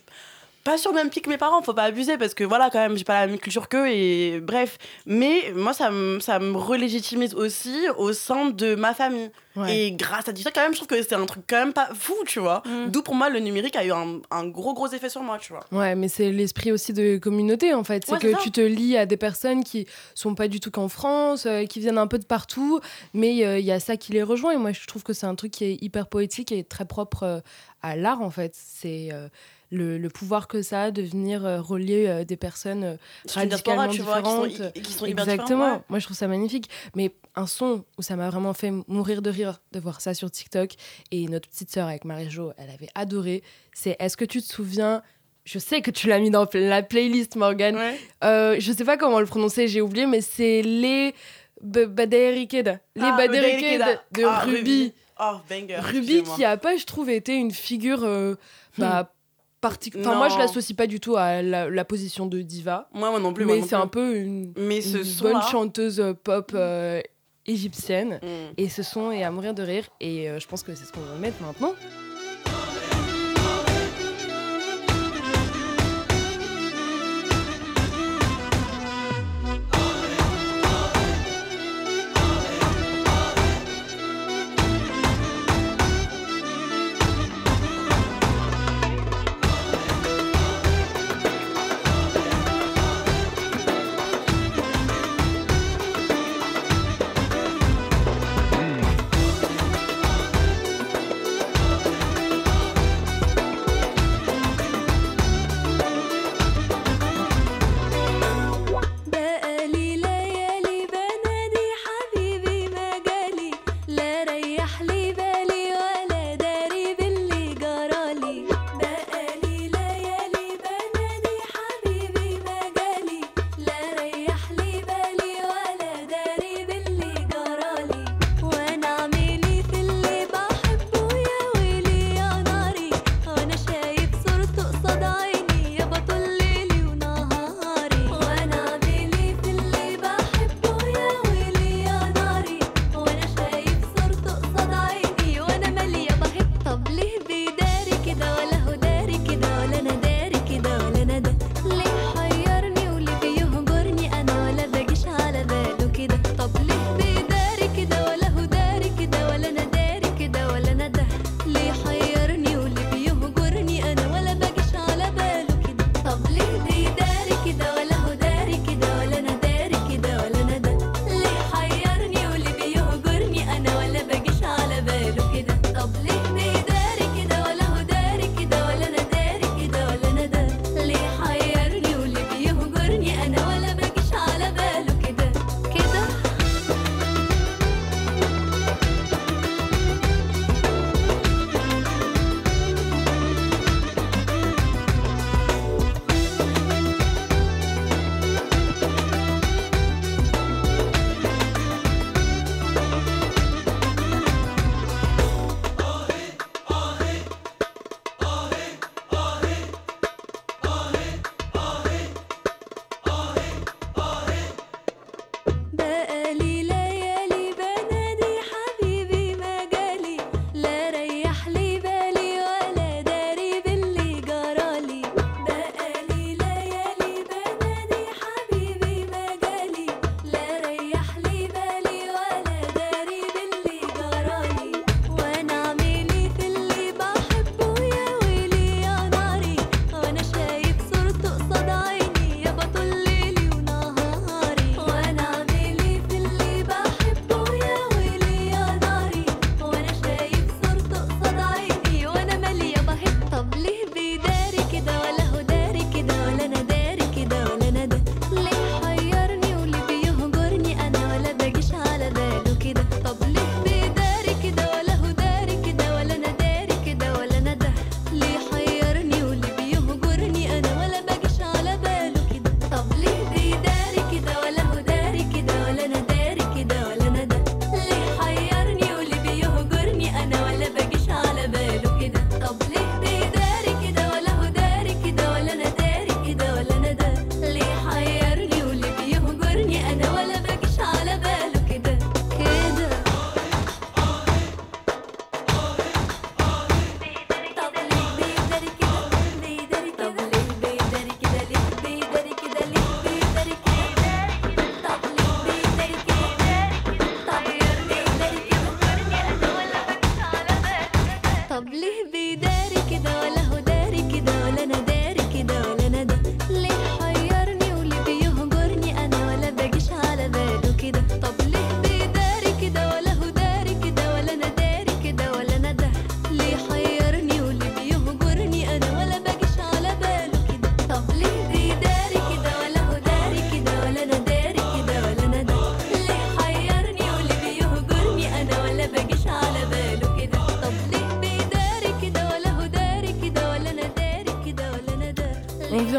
pas sur le même pied que mes parents, faut pas abuser parce que voilà, quand même, j'ai pas la même culture qu'eux et bref. Mais moi, ça me, ça me relégitimise aussi au sein de ma famille. Ouais. Et grâce à ça, quand même, je trouve que c'est un truc quand même pas fou, tu vois. Mm. D'où pour moi, le numérique a eu un, un gros, gros effet sur moi, tu vois. Ouais, mais c'est l'esprit aussi de communauté en fait. C'est Ouais, que tu te lis à des personnes qui sont pas du tout qu'en France, euh, qui viennent un peu de partout, mais euh, il y a ça qui les rejoint. Et moi, je trouve que c'est un truc qui est hyper poétique et très propre euh, à l'art en fait. C'est le, le pouvoir que ça a de venir euh, relier euh, des personnes euh, radicalement tu vois, qui sont, différentes. qui sont Exactement. Moi, je trouve ça magnifique. Mais un son où ça m'a vraiment fait mourir de rire de voir ça sur TikTok. Et notre petite sœur avec Marie-Jo, elle avait adoré. C'est Est-ce que tu te souviens Je sais que tu l'as mis dans la playlist, Morgane. ouais. Euh, je sais pas comment le prononcer, j'ai oublié, mais c'est les Baderikeda. Les Ah, Baderikeda de Ah, Ruby. Oh, banger. Ruby qui a pas, je trouve, été une figure. bah, partic- Enfin, moi, je l'associe pas du tout à la, la position de diva. Moi, moi non plus. mais c'est un peu une, Mais ce une son bonne chanteuse euh, pop euh, égyptienne. Mm. Et ce son est à mourir de rire. Et euh, je pense que c'est ce qu'on va mettre maintenant.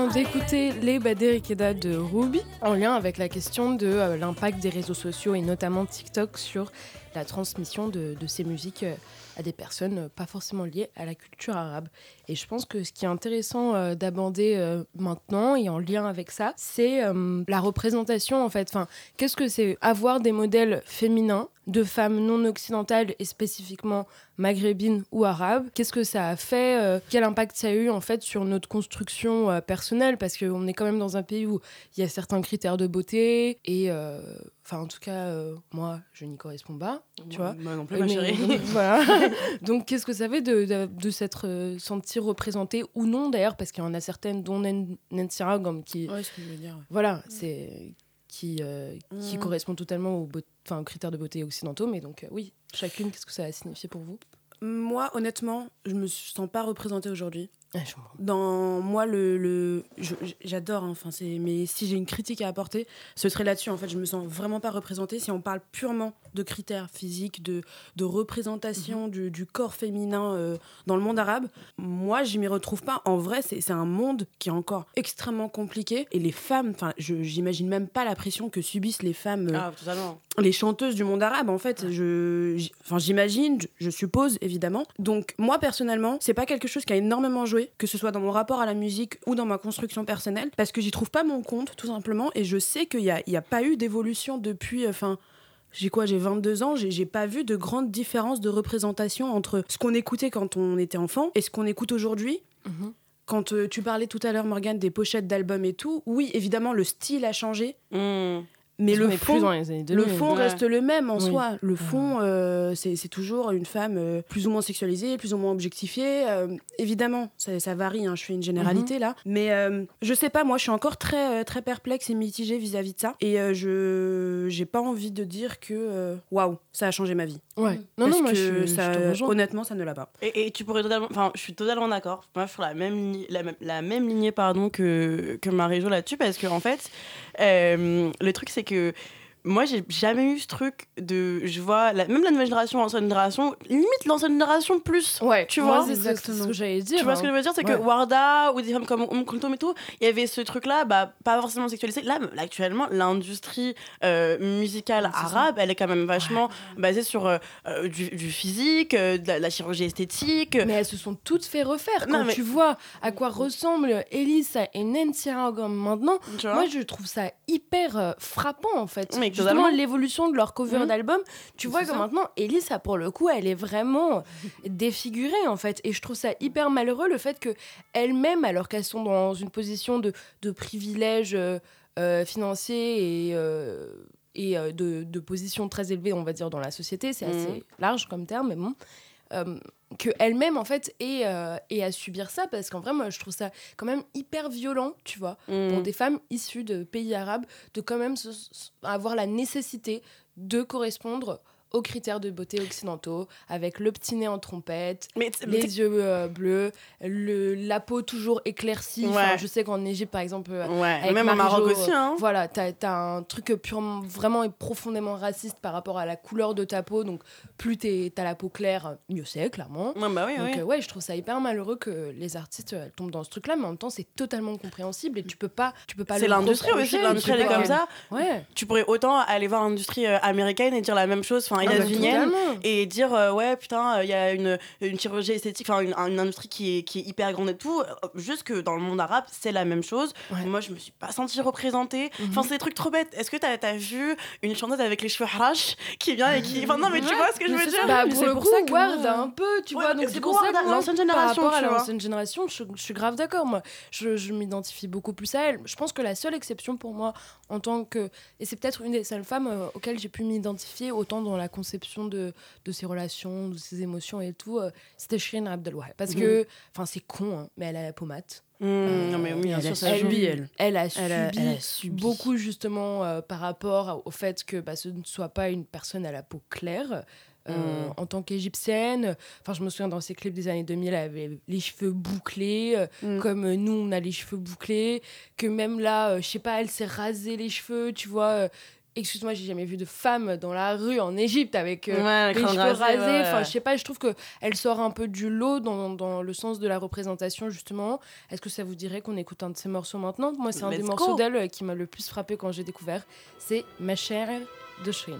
D'écouter Les Baderikeda de Ruby en lien avec la question de euh, l'impact des réseaux sociaux et notamment TikTok sur la transmission de, de ces musiques euh, à des personnes euh, pas forcément liées à la culture arabe. Et je pense que ce qui est intéressant euh, d'aborder euh, maintenant et en lien avec ça, c'est euh, la représentation en fait. Enfin, qu'est-ce que c'est avoir des modèles féminins de femmes non occidentales et spécifiquement maghrébines ou arabes? Qu'est-ce que ça a fait Quel impact ça a eu en fait sur notre construction personnelle? Parce qu'on est quand même dans un pays où il y a certains critères de beauté et Enfin, en tout cas, euh, moi, je n'y corresponds pas, tu vois. Moi non plus, ma chérie. voilà. Donc, qu'est-ce que ça fait de, de, de s'être euh, senti représenté ou non, d'ailleurs, parce qu'il y en a certaines, dont Nancy Ragam, qui, Ouais, ce que je veux dire. voilà, c'est qui, euh, qui Mm. correspond totalement aux, aux critères de beauté occidentaux. Mais donc, euh, oui, chacune, qu'est-ce que ça a signifié pour vous? Moi, honnêtement, je me sens pas représentée aujourd'hui. Ah. Dans moi, le, le j'adore. hein, Enfin, c'est. Mais si j'ai une critique à apporter, ce serait là-dessus. En fait, je me sens vraiment pas représentée. Si on parle purement de critères physiques, de, de représentation du, du corps féminin euh, dans le monde arabe, moi, je m'y retrouve pas. En vrai, c'est un monde qui est encore extrêmement compliqué. Et les femmes, enfin, je j'imagine même pas la pression que subissent les femmes. euh, Ah, les chanteuses du monde arabe en fait je enfin j'imagine je, je suppose évidemment donc moi personnellement c'est pas quelque chose qui a énormément joué que ce soit dans mon rapport à la musique ou dans ma construction personnelle parce que j'y trouve pas mon compte tout simplement et je sais qu'il y a, a pas eu d'évolution depuis enfin j'ai quoi j'ai 22 ans j'ai j'ai pas vu de grande différence de représentation entre ce qu'on écoutait quand on était enfant et ce qu'on écoute aujourd'hui Mhm. quand euh, tu parlais tout à l'heure Morgane des pochettes d'albums et tout oui évidemment le style a changé Mm. Mais le fond plus dans les années 2000. le fond Ouais. reste le même en Oui. soi. Le fond, euh, c'est c'est toujours une femme euh, plus ou moins sexualisée, plus ou moins objectifiée. Euh, évidemment, ça, ça varie, hein, je fais une généralité là. Mais euh, je sais pas, moi je suis encore très, très perplexe et mitigée vis-à-vis de ça. Et euh, je j'ai pas envie de dire que waouh, ça a changé ma vie. Ouais. Non, Parce non, moi, que je, ça, honnêtement, ça ne l'a pas. Et, et tu pourrais totalement. Enfin, je suis totalement d'accord. Moi, je suis sur la même, lignée- la, même- la même lignée pardon, que, que Marie-Jo là-dessus, parce que, en fait, euh, le truc, c'est que que moi, j'ai jamais eu ce truc de. Je vois, la- même la nouvelle génération, l'ancienne génération, limite l'ancienne génération plus. Ouais, Tu vois c'est ce- que j'allais dire. Tu vois ce que hein. je veux dire C'est Ouais. que Warda ou des femmes comme Kulthum et tout, il y avait ce truc-là, bah, pas forcément sexualisé. Là, actuellement, l'industrie euh, musicale arabe, elle est quand même vachement basée sur euh, euh, du, du physique, euh, de la, la chirurgie esthétique. Mais elles se sont toutes fait refaire. Non, Quand mais- tu vois à quoi ressemblent Elisa et Nancy Aragam maintenant, moi je trouve ça hyper frappant en fait. Mais Justement, totalement. l'évolution de leur cover Mhm. d'album, tu vois que ça. maintenant Elisa pour le coup, elle est vraiment défigurée en fait. Et je trouve ça hyper malheureux le fait que elles-mêmes, alors qu'elles sont dans une position de, de privilège euh, euh, financier et. euh, et de, de position très élevée, on va dire, dans la société, c'est Mhm. assez large comme terme, mais bon, qu'elle-même, en fait, ait, euh, à subir ça, parce qu'en vrai, moi, je trouve ça quand même hyper violent, tu vois, Mm. pour des femmes issues de pays arabes, de quand même se- se- avoir la nécessité de correspondre aux critères de beauté occidentaux, avec le petit nez en trompette, Mais les yeux euh, bleus, le, la peau toujours éclaircie. Enfin, je sais qu'en Égypte, par exemple, euh, Ouais, avec même au Maroc aussi, hein. voilà, t'as as un truc purement, vraiment et profondément raciste par rapport à la couleur de ta peau. Donc, plus t'as la peau claire, mieux c'est, clairement. Ouais, bah oui, Donc, oui. euh, ouais, je trouve ça hyper malheureux que les artistes euh, tombent dans ce truc-là, mais en même temps, c'est totalement compréhensible et tu peux pas, tu peux pas. C'est l'industrie aussi, l'industrie elle est comme ça. Ouais. Tu pourrais autant aller voir l'industrie euh, américaine et dire la même chose, enfin, Ah, bah, et dire euh, ouais putain il y a une, une chirurgie esthétique enfin une, une industrie qui est, qui est hyper grande et tout Euh, juste que dans le monde arabe c'est la même chose Ouais. moi je me suis pas sentie représentée Mhm. enfin c'est des trucs trop bêtes est-ce que t'as as vu une chanteuse avec les cheveux harash qui vient et qui enfin non mais tu Ouais, vois ce que je veux dire? Bah, pour c'est le pour coup, ça que Ward un peu, tu Ouais, vois. Donc c'est pour ça que l'ancienne par génération, rapport à l'ancienne génération, je, je suis grave d'accord. Moi, je, je m'identifie beaucoup plus à elle. Je pense que la seule exception pour moi, en tant que et c'est peut-être une des seules femmes euh, auxquelles j'ai pu m'identifier autant dans la conception de de ses relations, de ses émotions et tout, euh, c'était Shirin Abdelwahab. Parce que, enfin, c'est con, hein, mais elle a la pommade. Mmh, non mais oui bien elle sûr a ça elle, subi, elle. elle a Elle a- subi elle a subi. beaucoup justement euh, par rapport au fait que bah, ce ne soit pas une personne à la peau claire. Euh, Mm. En tant qu'égyptienne, enfin, je me souviens dans ses clips des années 2000, elle avait les cheveux bouclés, euh, Mm. comme euh, nous on a les cheveux bouclés, que même là, euh, je sais pas, elle s'est rasé les cheveux, tu vois. euh, excuse-moi, j'ai jamais vu de femme dans la rue en Égypte avec Ouais, les cheveux rasé, rasés. ouais, Enfin, je sais pas, je trouve que elle sort un peu du lot dans, dans le sens de la représentation, justement. Est-ce que ça vous dirait qu'on écoute un de ces morceaux maintenant? Moi, c'est un des morceaux d'elle qui m'a le plus frappé quand j'ai découvert. C'est Ma chère de Shrine.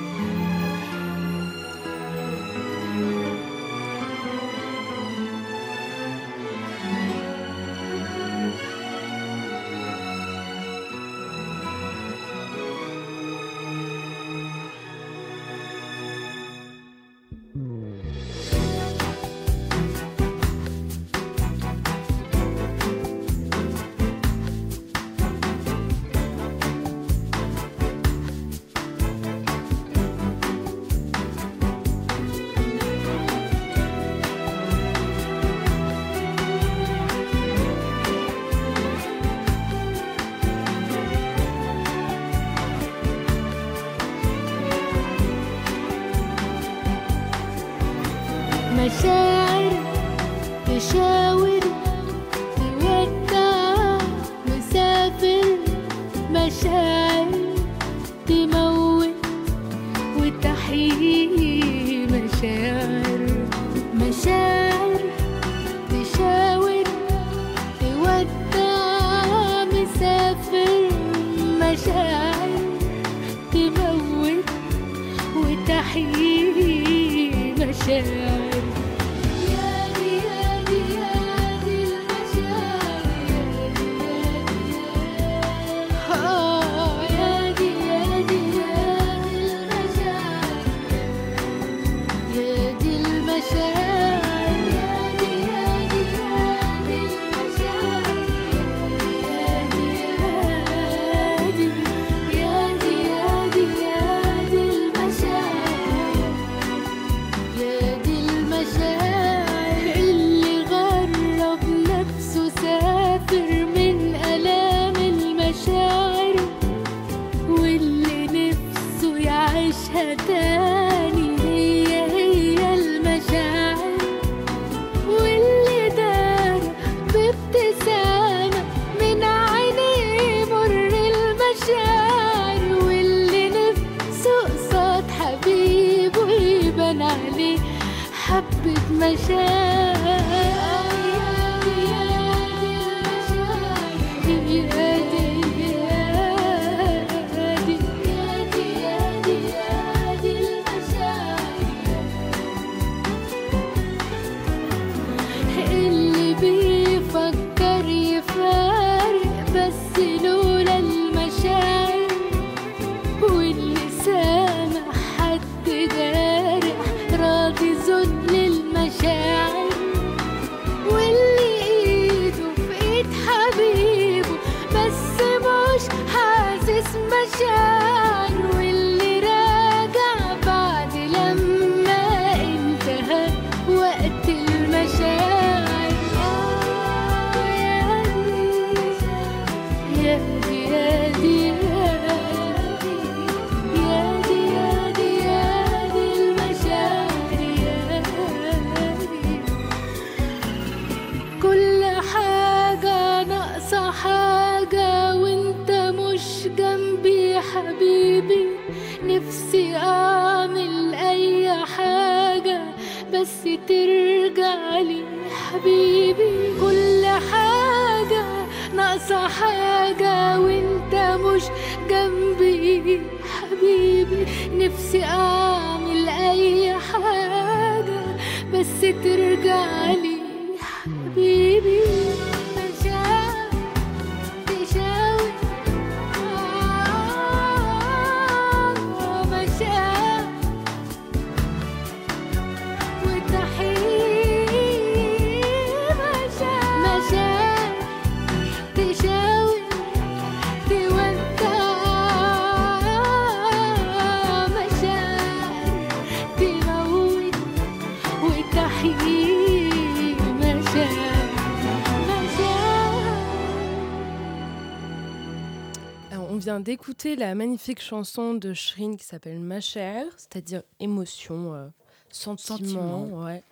d'écouter la magnifique chanson de Shrine qui s'appelle Ma chère, c'est-à-dire émotion, euh, sentiment, Sentiment. ouais,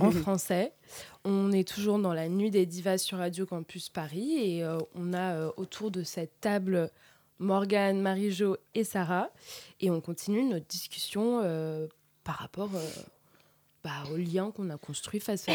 en français. On est toujours dans la nuit des divas sur Radio Campus Paris et euh, on a euh, autour de cette table Morgane, Marie-Jo et Sarah. Et on continue notre discussion euh, par rapport bah, au lien qu'on a construit face à,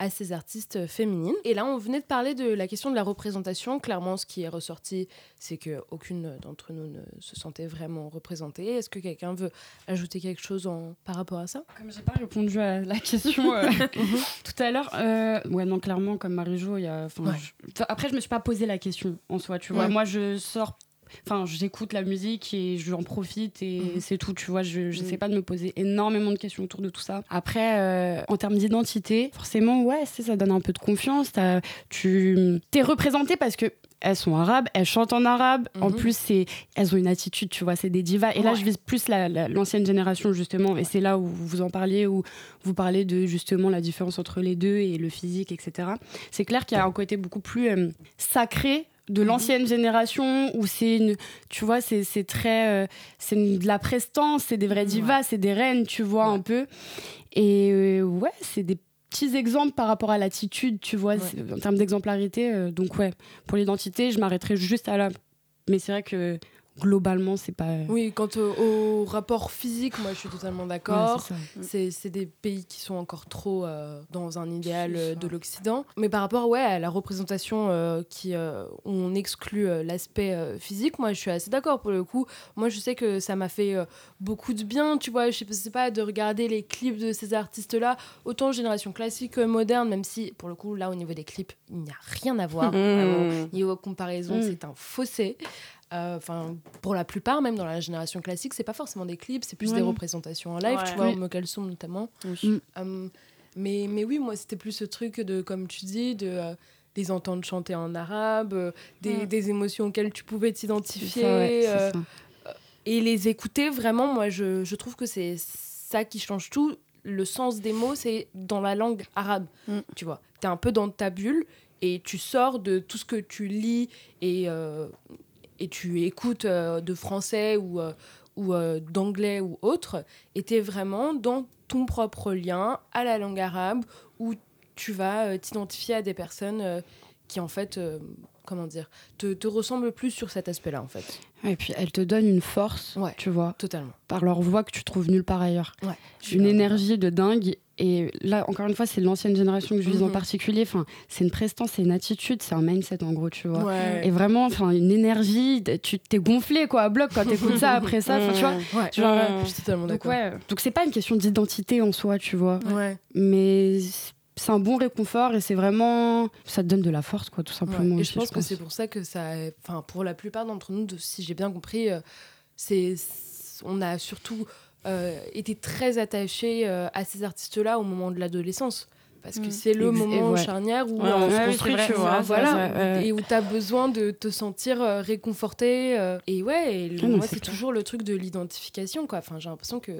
à ces artistes féminines. Et là, on venait de parler de la question de la représentation. Clairement, ce qui est ressorti, c'est qu'aucune d'entre nous ne se sentait vraiment représentée. Est-ce que quelqu'un veut ajouter quelque chose en, par rapport à ça? Comme j'ai pas répondu à la question euh, tout à l'heure, euh, ouais, non, clairement, comme Marie-Jo, il y a. Ouais. je- Après, je me suis pas posé la question en soi, tu vois. Ouais. Moi, je sors. Enfin, j'écoute la musique et j'en profite et Mhm. c'est tout, tu vois. Je, je Mhm. sais pas de me poser énormément de questions autour de tout ça. Après, euh, en termes d'identité, forcément, ouais, ça donne un peu de confiance. Tu t'es représenté parce que elles sont arabes, elles chantent en arabe. En Mhm. plus, c'est elles ont une attitude, tu vois, c'est des divas. Et là, je vise plus la- la- l'ancienne génération justement. Et c'est là où vous en parliez, où vous parlez de justement la différence entre les deux et le physique, etc. C'est clair qu'il y a un côté beaucoup plus euh, sacré de l'ancienne génération où c'est une tu vois c'est c'est très euh, c'est de la prestance c'est des vraies divas c'est des reines tu vois Ouais. un peu et euh, ouais c'est des petits exemples par rapport à l'attitude tu vois Ouais. en termes d'exemplarité euh, donc ouais pour l'identité je m'arrêterai juste à là mais c'est vrai que globalement c'est pas Oui, quant au, au rapport physique, moi je suis totalement Ouais, d'accord. c'est ça. C'est c'est des pays qui sont encore trop euh, dans un idéal euh, de l'Occident. Mais par rapport ouais, à la représentation euh, qui, euh, où on exclut euh, l'aspect euh, physique, moi je suis assez d'accord pour le coup. Moi je sais que ça m'a fait euh, beaucoup de bien, tu vois, je sais pas- sais pas, de regarder les clips de ces artistes-là, autant génération classique que moderne, même si pour le coup là au niveau des clips, il n'y a rien à voir. Vraiment, niveau comparaison, Mm. c'est un fossé. Euh, Enfin, pour la plupart, même dans la génération classique, c'est pas forcément des clips, c'est plus Ouais. des représentations en live, Ouais. tu vois, Oui. Kalsoum notamment. Mm. Euh, mais, mais oui, moi, c'était plus ce truc de, comme tu dis, de euh, les entendre chanter en arabe, euh, des, Mm. des émotions auxquelles tu pouvais t'identifier, euh, et les écouter, vraiment, moi, je, je trouve que c'est ça qui change tout. Le sens des mots, c'est dans la langue arabe, Mm. tu vois. Tu es un peu dans ta bulle et tu sors de tout ce que tu lis et, euh, et tu écoutes euh, de français ou, euh, ou euh, d'anglais ou autre, et tu es vraiment dans ton propre lien à la langue arabe où tu vas t'identifier à des personnes qui, en fait, comment dire, te, te ressemblent plus sur cet aspect-là, en fait. Et puis elles te donnent une force Ouais. tu vois Totalement. par leur voix que tu trouves nulle part ailleurs Ouais. une énergie de dingue. Et là, encore une fois, c'est l'ancienne génération que je vise en Mhm. particulier. Enfin, c'est une prestance, c'est une attitude, c'est un mindset en gros, tu vois. Ouais. Et vraiment, enfin, une énergie, tu t'es gonflé quoi à bloc quand t'écoutes ça après ça. Tu vois. Ouais. Genre, je suis totalement Donc d'accord. ouais, donc c'est pas une question d'identité en soi, tu vois. Mais c'est un bon réconfort et c'est vraiment, ça te donne de la force quoi, tout simplement. Ouais. Et aussi, je pense que c'est pour ça que ça, enfin pour la plupart d'entre nous, si j'ai bien compris, euh, c'est, on a surtout euh, été très attachés euh, à ces artistes-là au moment de l'adolescence. Parce que Mm. c'est le moment ouais. charnière où Ouais, on euh, se construit, tu vois. voilà, et où tu as besoin de te sentir euh, réconforté. euh, et ouais, et le- Ah moi, c'est toujours le truc de l'identification. quoi. Enfin, j'ai l'impression que,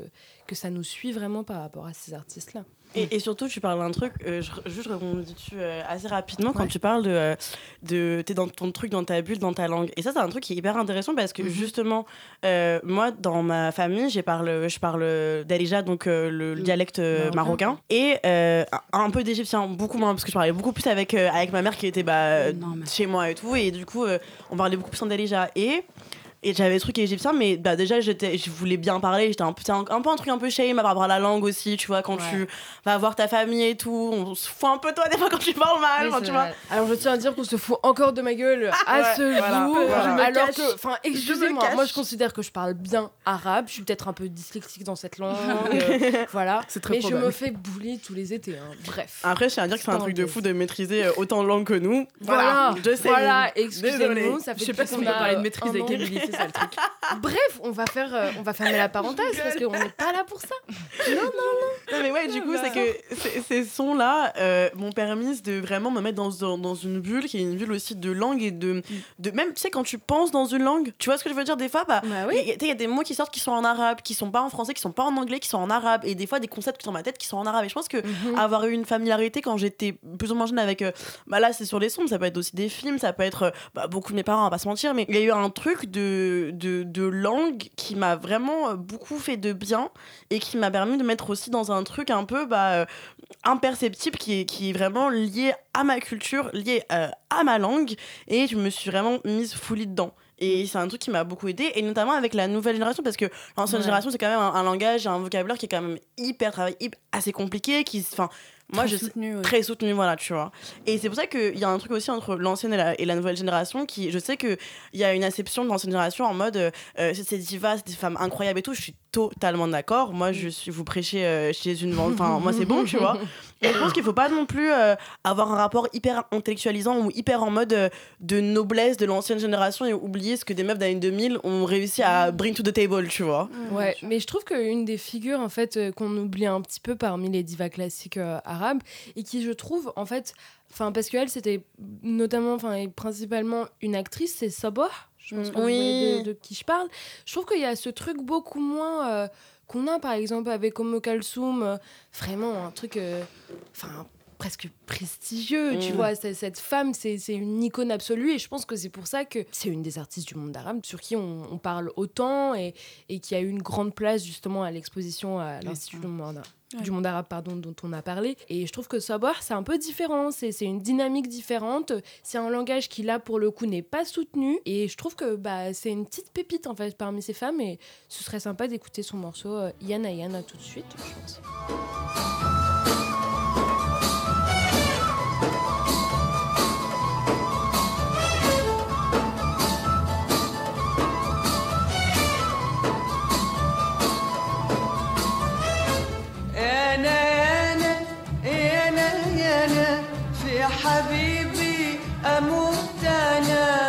que ça nous suit vraiment par rapport à ces artistes-là. Et, et surtout, tu parles d'un truc, euh, je, juste je rebondis dessus euh, assez rapidement quand Ouais. tu parles de. euh, de T'es dans ton truc, dans ta bulle, dans ta langue. Et ça, c'est un truc qui est hyper intéressant parce que Mhm. justement, euh, moi, dans ma famille, j'ai parle, je parle d'Alija, donc euh, le Mhm. dialecte euh, marocain, et euh, un peu d'égyptien, beaucoup moins, parce que je parlais beaucoup plus avec, euh, avec ma mère qui était bah, chez moi et tout. Et du coup, euh, on parlait beaucoup plus en Dalija. Et. Et j'avais des trucs égyptiens, mais bah déjà, j'étais, je voulais bien parler. J'étais un, un, un peu un truc un peu shame par rapport à la langue aussi, tu vois, quand Ouais. tu vas voir ta famille et tout. On se fout un peu toi des fois quand tu parles mal, tu vois. Alors je tiens à dire qu'on se fout encore de ma gueule à Ouais, ce voilà. jour. Voilà. Alors cache. que, enfin, excusez-moi, moi je considère que je parle bien arabe. Je suis peut-être un peu dyslexique dans cette langue. euh, voilà. C'est très Mais je me fais bully tous les étés. hein. Bref. Après, je tiens à dire que c'est un truc de fou de maîtriser euh, autant de langues que nous. Voilà, je sais. voilà, excusez-nous, ça fait Je sais pas si on peut a, parler de maîtrise avec c'est ça le truc. Bref, on va faire, euh, on va fermer la parenthèse parce qu'on n'est pas là pour ça. Non, non, non. Non, mais ouais, du coup, c'est que ces- sons-là euh, m'ont permis de vraiment me mettre dans, dans, dans une bulle qui est une bulle aussi de langue et de, de. Même, tu sais, quand tu penses dans une langue, tu vois ce que je veux dire Des fois, bah. Bah Il y a- tu sais, il y a des mots qui sortent qui sont en arabe, qui sont pas en français, qui sont pas en anglais, qui sont en arabe, et des fois des concepts qui sont dans ma tête qui sont en arabe. Et je pense que Mhm. avoir eu une familiarité quand j'étais plus ou moins jeune avec. euh, bah là, c'est sur les sons, mais ça peut être aussi des films, ça peut être bah, beaucoup de mes parents, on va pas se mentir, mais il y a eu un truc de, de, de langue qui m'a vraiment euh, beaucoup fait de bien et qui m'a permis de mettre aussi dans un truc un peu bah, euh, imperceptible qui est, qui est vraiment lié à ma culture, lié euh, à ma langue, et je me suis vraiment mise fully dedans. Et c'est un truc qui m'a beaucoup aidé, et notamment avec la nouvelle génération, parce que l'ancienne Ouais. génération, c'est quand même un, un langage et un vocabulaire qui est quand même hyper travaillé, hyper- assez compliqué, qui, enfin, moi, Très je soutenu, ouais. très soutenu, voilà, tu vois. Et c'est pour ça qu'il y a un truc aussi entre l'ancienne et la, et la nouvelle génération qui, je sais qu'il y a une acception de l'ancienne génération en mode euh, c'est ces divas, c'est des femmes incroyables et tout. Je suis totalement d'accord. Moi, je suis, vous prêchez euh, chez une vente. Enfin, moi, c'est bon, tu vois. Et je pense qu'il faut pas non plus euh, avoir un rapport hyper intellectualisant ou hyper en mode euh, de noblesse de l'ancienne génération et oublier ce que des meufs d'année 2000 ont réussi à bring to the table, tu vois. Ouais, mais je trouve qu'une des figures en fait qu'on oublie un petit peu parmi les divas classiques euh, et qui je trouve en fait, enfin parce qu'elle c'était notamment, enfin et principalement une actrice, c'est Sabah. Je pense Mm, que vous oui. voyez de, de qui je parle. Je trouve qu'il y a ce truc beaucoup moins euh, qu'on a par exemple avec Omo Kalsoum, euh, vraiment un truc, euh, enfin presque prestigieux, tu Mm. vois. C'est- Cette femme, c'est une icône absolue et je pense que c'est pour ça que c'est une des artistes du monde arabe sur qui on, on parle autant et, et qui a eu une grande place justement à l'exposition à l'Institut du monde, Du monde arabe pardon, dont on a parlé. Et je trouve que Sabar, c'est un peu différent, c'est c'est une dynamique différente, c'est un langage qui là pour le coup n'est pas soutenu. Et je trouve que bah, c'est une petite pépite en fait parmi ces femmes. Et ce serait sympa d'écouter son morceau euh, Yana Yana tout de suite, je pense. dana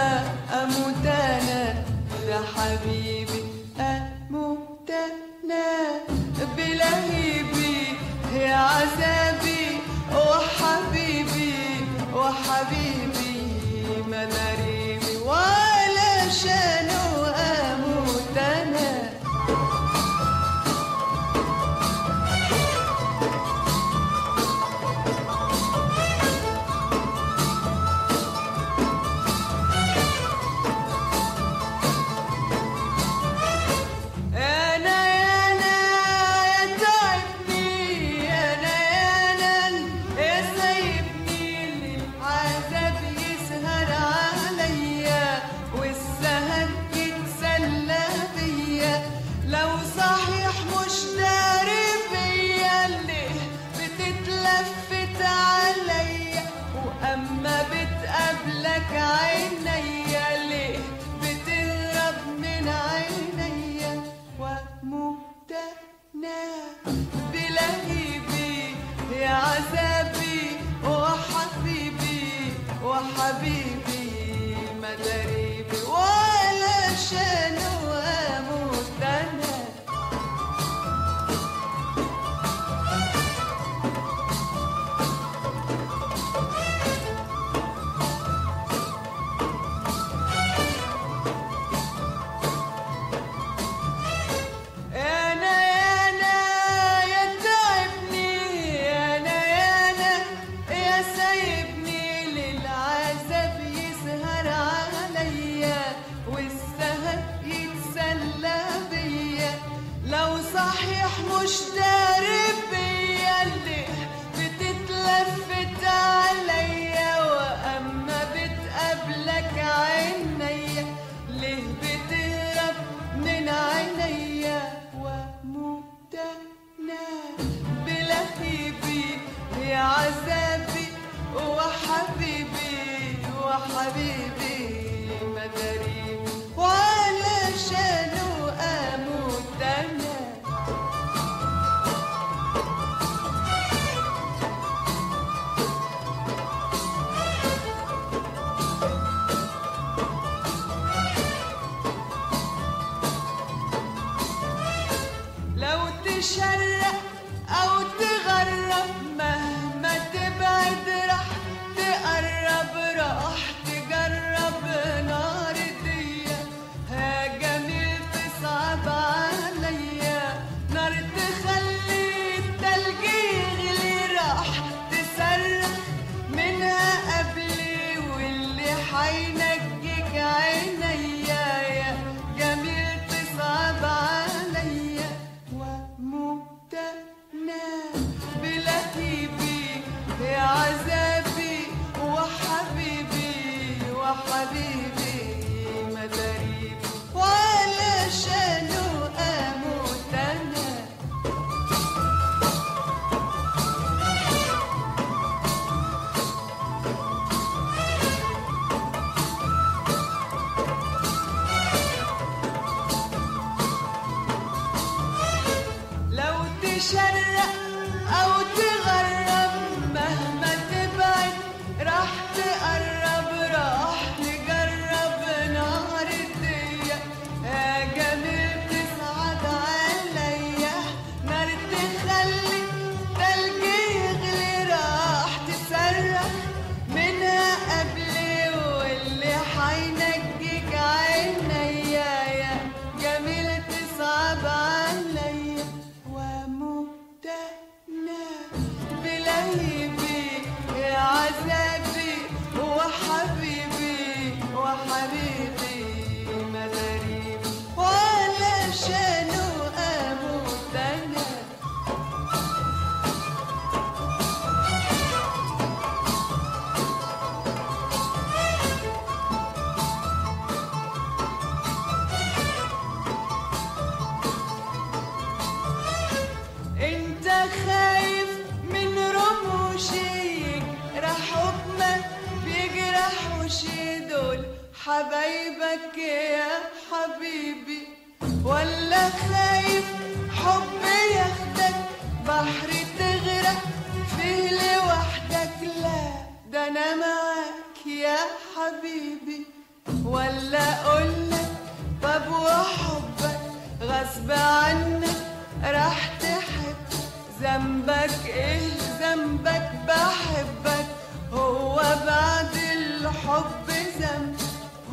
ذنبك إيه ذنبك؟ بحبك. هو بعد الحب ذنب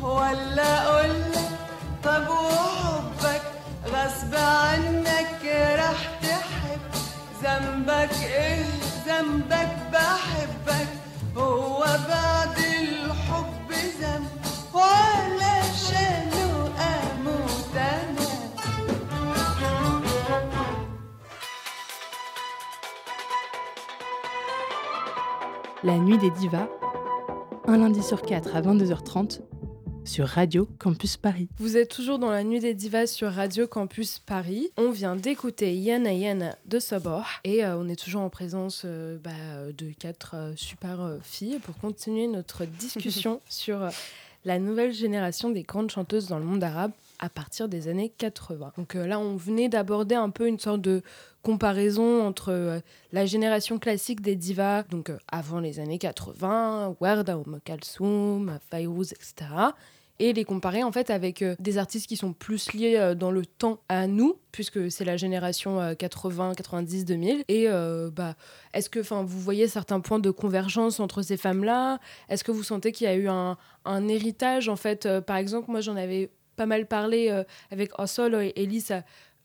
ولا أقولك طب وحبك؟ غصب عنك راح تحب. ذنبك إيه ذنبك؟ بحبك. هو بعد الحب ذنب وعلشانه La nuit des divas, un lundi sur quatre à 22h30 sur Radio Campus Paris. Vous êtes toujours dans la nuit des divas sur Radio Campus Paris. On vient d'écouter Yana Yana de Sabor et euh, on est toujours en présence euh, bah, de quatre euh, super filles pour continuer notre discussion sur la nouvelle génération des grandes chanteuses dans le monde arabe à partir des années 80. Donc euh, là, on venait d'aborder un peu une sorte de comparaison entre euh, la génération classique des divas, donc euh, avant les années 80, Warda, Umm Kalsoum, Fayrouz, etc et les comparer en fait avec des artistes qui sont plus liés dans le temps à nous puisque c'est la génération euh, 80 90 2000 et bah est-ce que vous voyez certains points de convergence entre ces femmes là est-ce que vous sentez qu'il y a eu un, un héritage en fait? Par exemple moi j'en avais pas mal parlé euh, avec Osol et Elise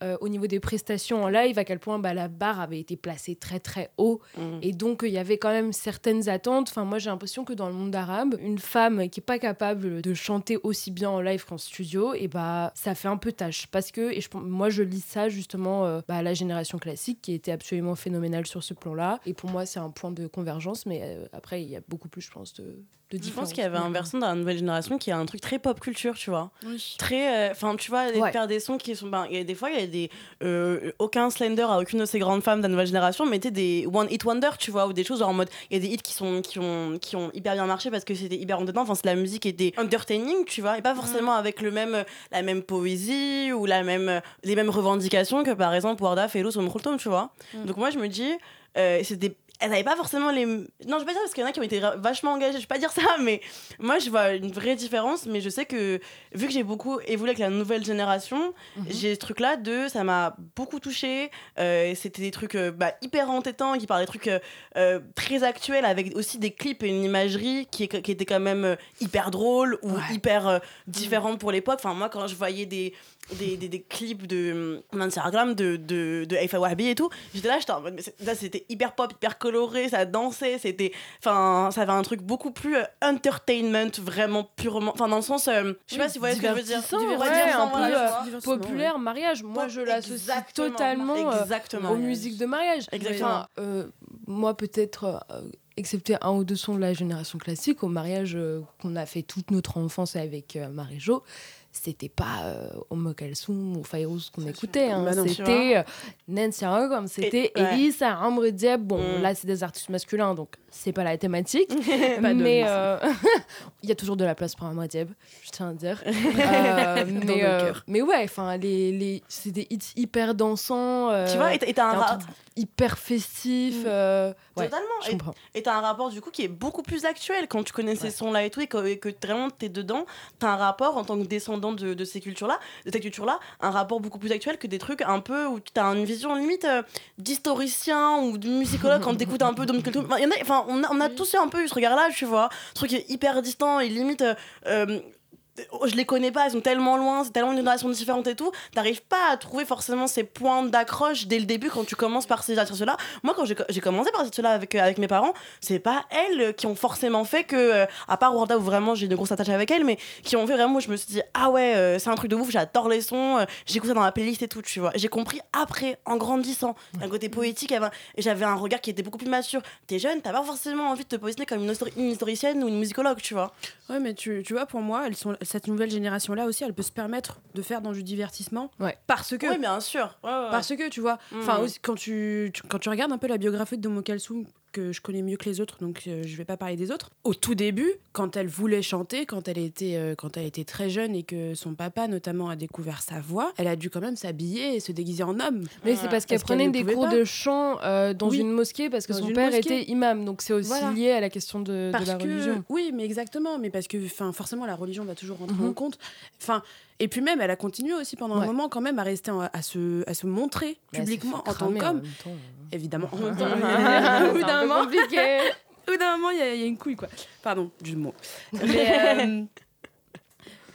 euh, au niveau des prestations en live, à quel point bah, la barre avait été placée très très haut Mm. et donc, il y avait quand même certaines attentes. Enfin, moi, j'ai l'impression que dans le monde arabe, une femme qui est pas capable de chanter aussi bien en live qu'en studio, et bah, ça fait un peu tâche. Parce que, et je, moi, je lis ça justement euh, bah, à la génération classique, qui était absolument phénoménale sur ce plan-là. Et pour moi, c'est un point de convergence, mais euh, après, il y a beaucoup plus, je pense, de, de Je pense qu'il y avait un versant dans la nouvelle génération qui a un truc très pop culture, tu vois. Oui. Très. Enfin, tu vois, Ouais. faire des sons qui sont. Ben, il y a des fois, il y a des. euh, aucun Slender à aucune de ces grandes femmes de la nouvelle génération mettait des One Hit Wonder, tu vois, ou des choses genre en mode. Il y a des hits qui, sont, qui, ont, qui ont hyper bien marché parce que c'était hyper en dedans. Enfin, c'est la musique était entertaining, tu vois, et pas forcément avec le même, la même poésie ou la même, les mêmes revendications que par exemple Warda, Ferouz ou Mkhultoum, tu vois. Mm. Donc moi, je me dis, euh, c'était. Elles n'avaient pas forcément les. Non, je vais pas dire parce qu'il y en a qui ont été vachement engagées, je vais pas dire ça, mais moi, je vois une vraie différence. Mais je sais que, vu que j'ai beaucoup évolué avec la nouvelle génération, Mhm. j'ai ce truc-là de. Ça m'a beaucoup touché. C'était des trucs euh, bah, hyper entêtants qui parlaient des trucs euh, euh, très actuels avec aussi des clips et une imagerie qui, qui était quand même euh, hyper drôle ou Ouais. hyper euh, différente pour l'époque. Enfin, moi, quand je voyais des, des, des, des clips de hum, Instagram de, de, de Aifa Wahbi et tout, j'étais là, j'étais en mode, là, c'était hyper pop, hyper coloré, ça dansait, c'était. Enfin, ça avait un truc beaucoup plus euh, entertainment, vraiment purement. Enfin, dans le sens. euh, je sais pas si vous voyez ce que je veux dire. Ouais, un peu, euh, populaire mariage. Moi, je l'associe Exactement. totalement euh, Exactement. aux musiques de mariage. Exactement. Enfin, euh, moi, peut-être, euh, excepté un ou deux sons de la génération classique, au mariage euh, qu'on a fait toute notre enfance avec euh, Marie-Jo, c'était pas euh, Omo Kalsoum ou Fayrouz qu'on écoutait. hein. Bah c'était euh, Nancy Aragom, c'était Et- ouais. Elisa, Amr Diab. Bon, Mm. là, c'est des artistes masculins, donc c'est pas la thématique. Pas mais euh, il y a toujours de la place pour Amr Diab, je tiens à dire. Euh, mais, mais ouais, enfin, les, les, c'est des hits hyper dansants. Tu vois, et t'as- un, a un hyper festif. Mm. ouais, Totalement. Et- t'as un rapport du coup qui est beaucoup plus actuel quand tu connais ces Ouais. sons-là et tout, et que, et que vraiment t'es dedans, t'as un rapport en tant que descendant de, de ces cultures-là, de cette culture-là, un rapport beaucoup plus actuel que des trucs un peu où t'as une vision limite euh, d'historicien ou de musicologue quand t'écoutes un peu Dom Culture. Enfin, on a, on a tous eu un peu eu ce regard-là, tu vois, ce truc est hyper distant et limite. euh, euh, je les connais pas, elles sont tellement loin, c'est tellement une génération différente et tout. T'arrives pas à trouver forcément ces points d'accroche dès le début quand tu commences par ces artistes-là. Moi, quand j'ai commencé par ces artistes-là avec, euh, avec mes parents, c'est pas elles qui ont forcément fait que, euh, à part Warda où vraiment j'ai une grosse attache avec elle, mais qui ont fait vraiment où je me suis dit, ah ouais, euh, c'est un truc de ouf, j'adore les sons, euh, j'écoute ça dans ma playlist et tout, tu vois. J'ai compris après, en grandissant, un côté poétique, un- et j'avais un regard qui était beaucoup plus mature. T'es jeune, t'as pas forcément envie de te positionner comme une, histori- une historicienne ou une musicologue, tu vois. Ouais, mais tu, tu vois, pour moi, elles sont, cette nouvelle génération-là aussi, elle peut se permettre de faire dans du divertissement. Ouais. Parce que. Oui, bien sûr. Ouais, ouais. Parce que, tu vois, enfin, aussi, quand, tu, tu- quand tu regardes un peu la biographie de Domo Kalsoum, que je connais mieux que les autres, donc euh, je vais pas parler des autres. Au tout début, quand elle voulait chanter, quand elle était, euh, quand elle était très jeune et que son papa notamment a découvert sa voix, elle a dû quand même s'habiller et se déguiser en homme. Mais c'est parce qu'elle prenait des cours pas. de chant euh, dans Oui. une mosquée parce que Dans son père mosquée. était imam. Donc c'est aussi Voilà. lié à la question de, la que, religion. oui, mais exactement, mais parce que, enfin, forcément, la religion va toujours rentrer Mhm. en compte. Enfin, et puis même, elle a continué aussi pendant Ouais. un moment quand même à rester, en- à se, à se montrer publiquement en tant qu'homme. Évidemment. En même temps, C'est au bout d'un moment, d'un moment, il y, a- il y a une couille, quoi. Pardon, du mot. Mais, euh,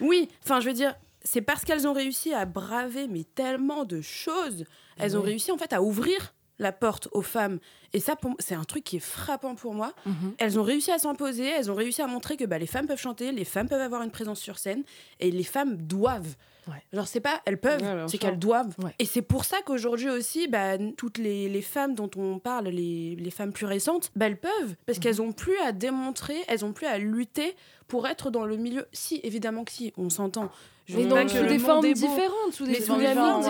oui, enfin, je veux dire, c'est parce qu'elles ont réussi à braver mais tellement de choses. Elles ont réussi en fait à ouvrir la porte aux femmes. Et ça, c'est un truc qui est frappant pour moi. Mhm. Elles ont réussi à s'imposer, elles ont réussi à montrer que bah, les femmes peuvent chanter, les femmes peuvent avoir une présence sur scène, et les femmes doivent. Ouais. Genre, c'est pas elles peuvent, Ouais, c'est qu'elles doivent. Ouais. Et c'est pour ça qu'aujourd'hui aussi, bah, toutes les, les femmes dont on parle, les, les femmes plus récentes, bah, elles peuvent, parce Mhm. qu'elles ont plus à démontrer, elles ont plus à lutter pour être dans le milieu. Si, évidemment que si, on s'entend. Mais que sous des formes différentes, sous des sous formes très différentes.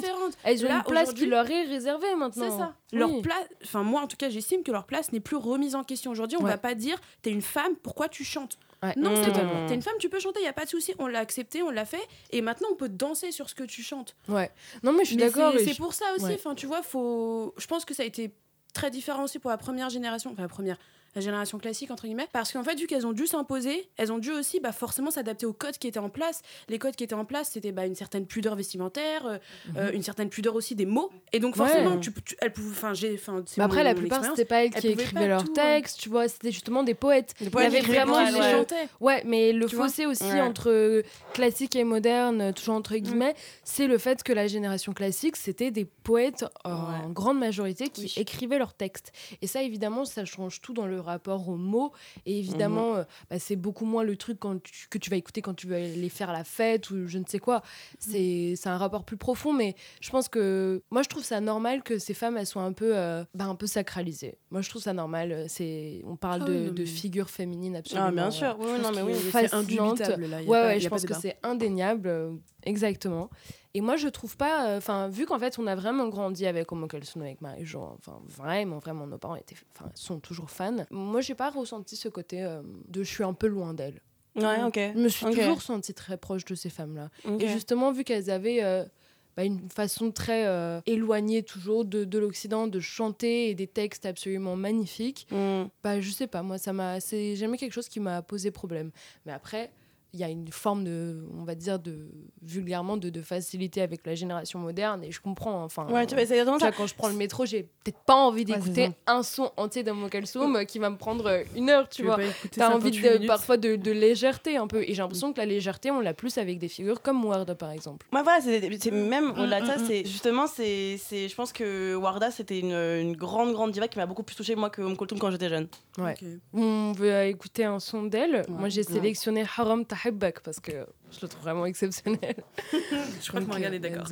différentes. Elles ont Là, une place qui leur est réservée maintenant. C'est ça. Oui. Leur place, enfin moi en tout cas, j'estime que leur place n'est plus remise en question. Aujourd'hui, on Ouais. va pas dire t'es une femme, pourquoi tu chantes? Ouais. Non, Mmh. c'est Totalement. T'es une femme, tu peux chanter, il y a pas de souci. On l'a accepté, on l'a fait, et maintenant on peut danser sur ce que tu chantes. Ouais. Non, mais je suis d'accord. c'est- je- pour ça aussi. Ouais. Enfin, tu vois, faut. Je pense que ça a été très différent aussi pour la première génération, enfin la première, la génération classique entre guillemets, parce qu'en fait vu qu'elles ont dû s'imposer, elles ont dû aussi bah, forcément s'adapter aux codes qui étaient en place. Les codes qui étaient en place, c'était bah, une certaine pudeur vestimentaire, euh, euh, une certaine pudeur aussi des mots, et donc Mhm. Ouais. forcément, tu, tu- elles pouvaient, enfin j'ai, Mais après, mon- la plupart, c'était pas elles elles qui écrivaient leurs hein. textes, tu vois, c'était justement des poètes. Les Il y poètes avait vraiment des ouais. gens- chantaient. Ouais, mais le Tu fossé aussi Ouais. entre classique et moderne, toujours entre guillemets, c'est le fait que la génération classique, c'était des poètes euh, en grande majorité qui Oui. écrivaient leurs textes. Et ça, évidemment, ça change tout dans le rapport aux mots. Et évidemment, euh, bah, c'est beaucoup moins le truc quand tu- que tu vas écouter quand tu vas aller faire la fête ou je ne sais quoi. C'est c'est un rapport plus profond, mais je pense que moi, je trouve ça normal que ces femmes, elles soient un peu, euh, bah, un peu sacralisées. Moi, je trouve ça normal. C'est, on parle Ah de, oui, de mais- figures féminines absolument. Ah, bien euh, sûr. Oui, oui, non, mais oui. C'est indubitable là. y a Ouais, pas- ouais, y a je pas pense que c'est indéniable, euh, exactement. Et moi, je trouve pas, euh, enfin, vu qu'en fait, on a vraiment grandi avec Homo Kelson, avec Marie-Jo, enfin, vraiment, vraiment, nos parents étaient, sont toujours fans. Moi, j'ai pas ressenti ce côté euh, de je suis un peu loin d'elles. Ouais, ok. Je me suis toujours sentie très proche de ces femmes-là. Et justement, vu qu'elles avaient euh, bah, une façon très euh, éloignée toujours de, de l'Occident de chanter et des textes absolument magnifiques, Mm. bah, je sais pas, moi, ça m'a, c'est jamais quelque chose qui m'a posé problème. Mais après, il y a une forme de, on va dire, de vulgairement, de, de facilité avec la génération moderne, et je comprends. Enfin, Ouais, tu vois, c'est exactement tu vois, ça. quand je prends le métro, j'ai peut-être pas envie Ouais, d'écouter un son entier d'Homo Kalsoum qui va me prendre euh, une heure, tu veux vois. T'as envie 58 de, parfois de, de légèreté un peu. Et j'ai l'impression que la légèreté, on l'a plus avec des figures comme Ward, par exemple. Moi, voilà, c'est c'est même au-delà de ça, mm, mm. c'est justement, c'est, c'est, je pense que Warda, c'était une, une grande, grande diva qui m'a beaucoup plus touchée, moi, que Om quand j'étais jeune. Ouais. On veut euh, écouter un son d'elle. Moi, j'ai Ouais. sélectionné Haram Tahibbak parce que je le trouve vraiment exceptionnel. Je crois que Donc, Morgane euh, est d'accord.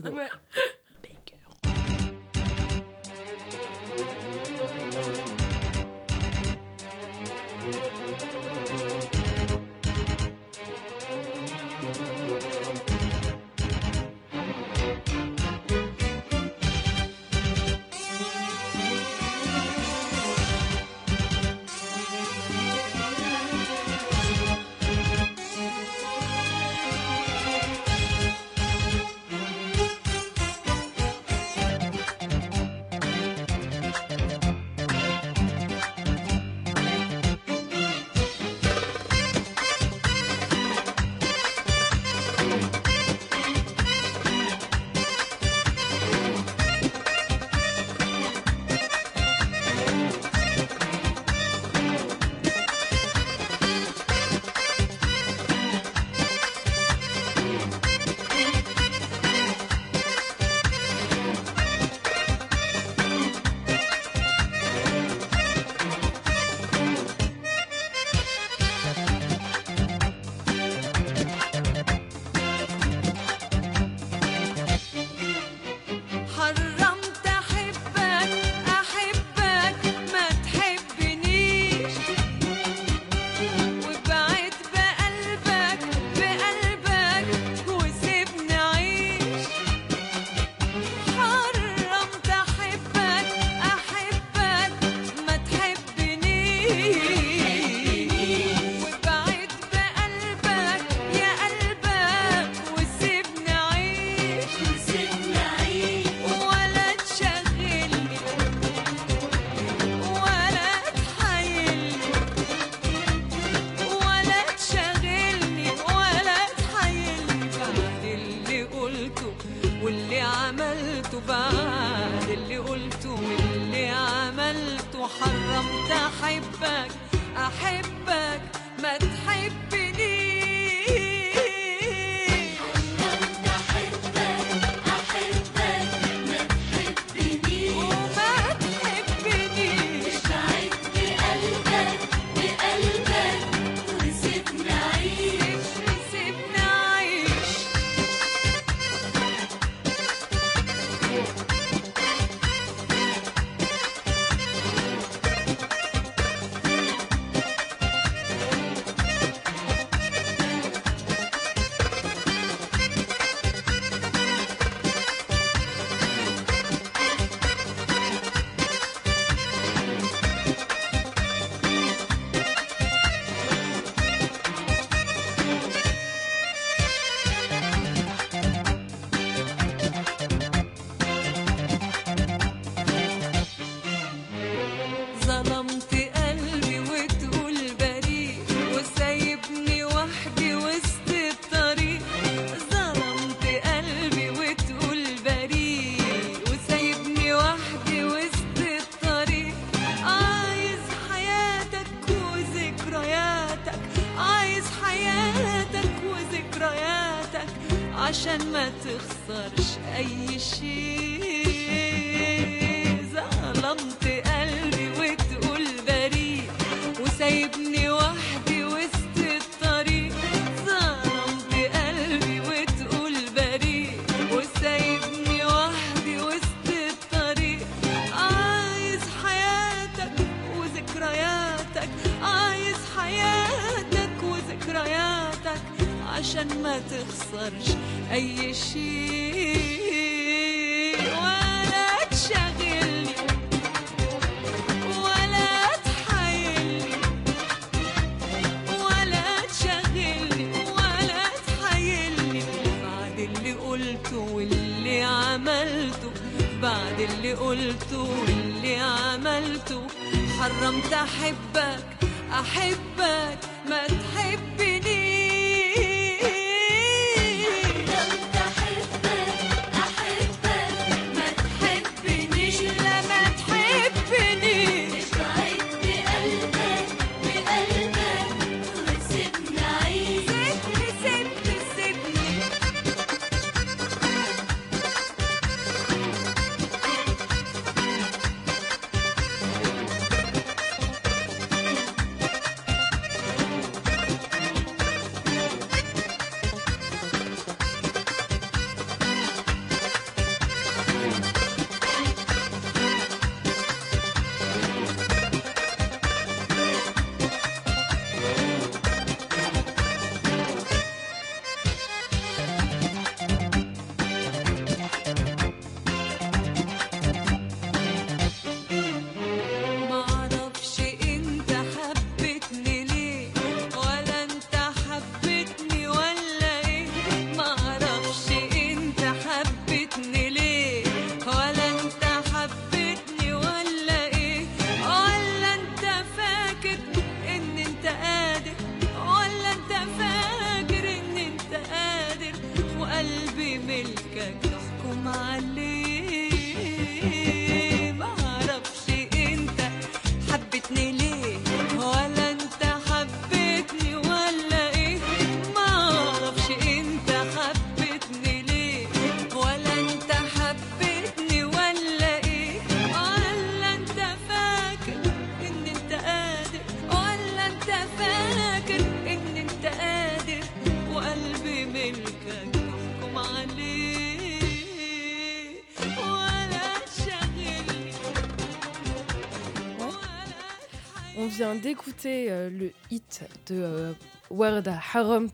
Vient d'écouter euh, le hit de euh, Warda Haram.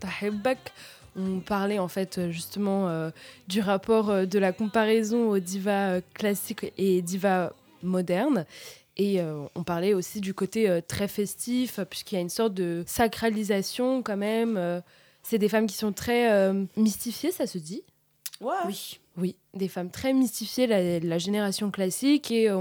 On parlait en fait euh, justement euh, du rapport de la comparaison aux divas classiques et divas modernes. Et on parlait aussi du côté très festif, puisqu'il y a une sorte de sacralisation quand même. c'est des femmes qui sont très mystifiées, ça se dit? Ouais. Oui. Oui, des femmes très mystifiées, la, la génération classique. Et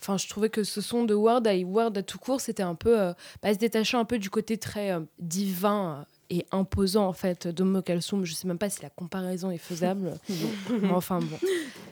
enfin, je trouvais que ce son de Ward à Ward à tout court, c'était un peu. euh, bah, se détachant un peu du côté très euh, divin. Et imposant en fait d'Homo Kalsoum. Je sais même pas si la comparaison est faisable. Mais enfin bon.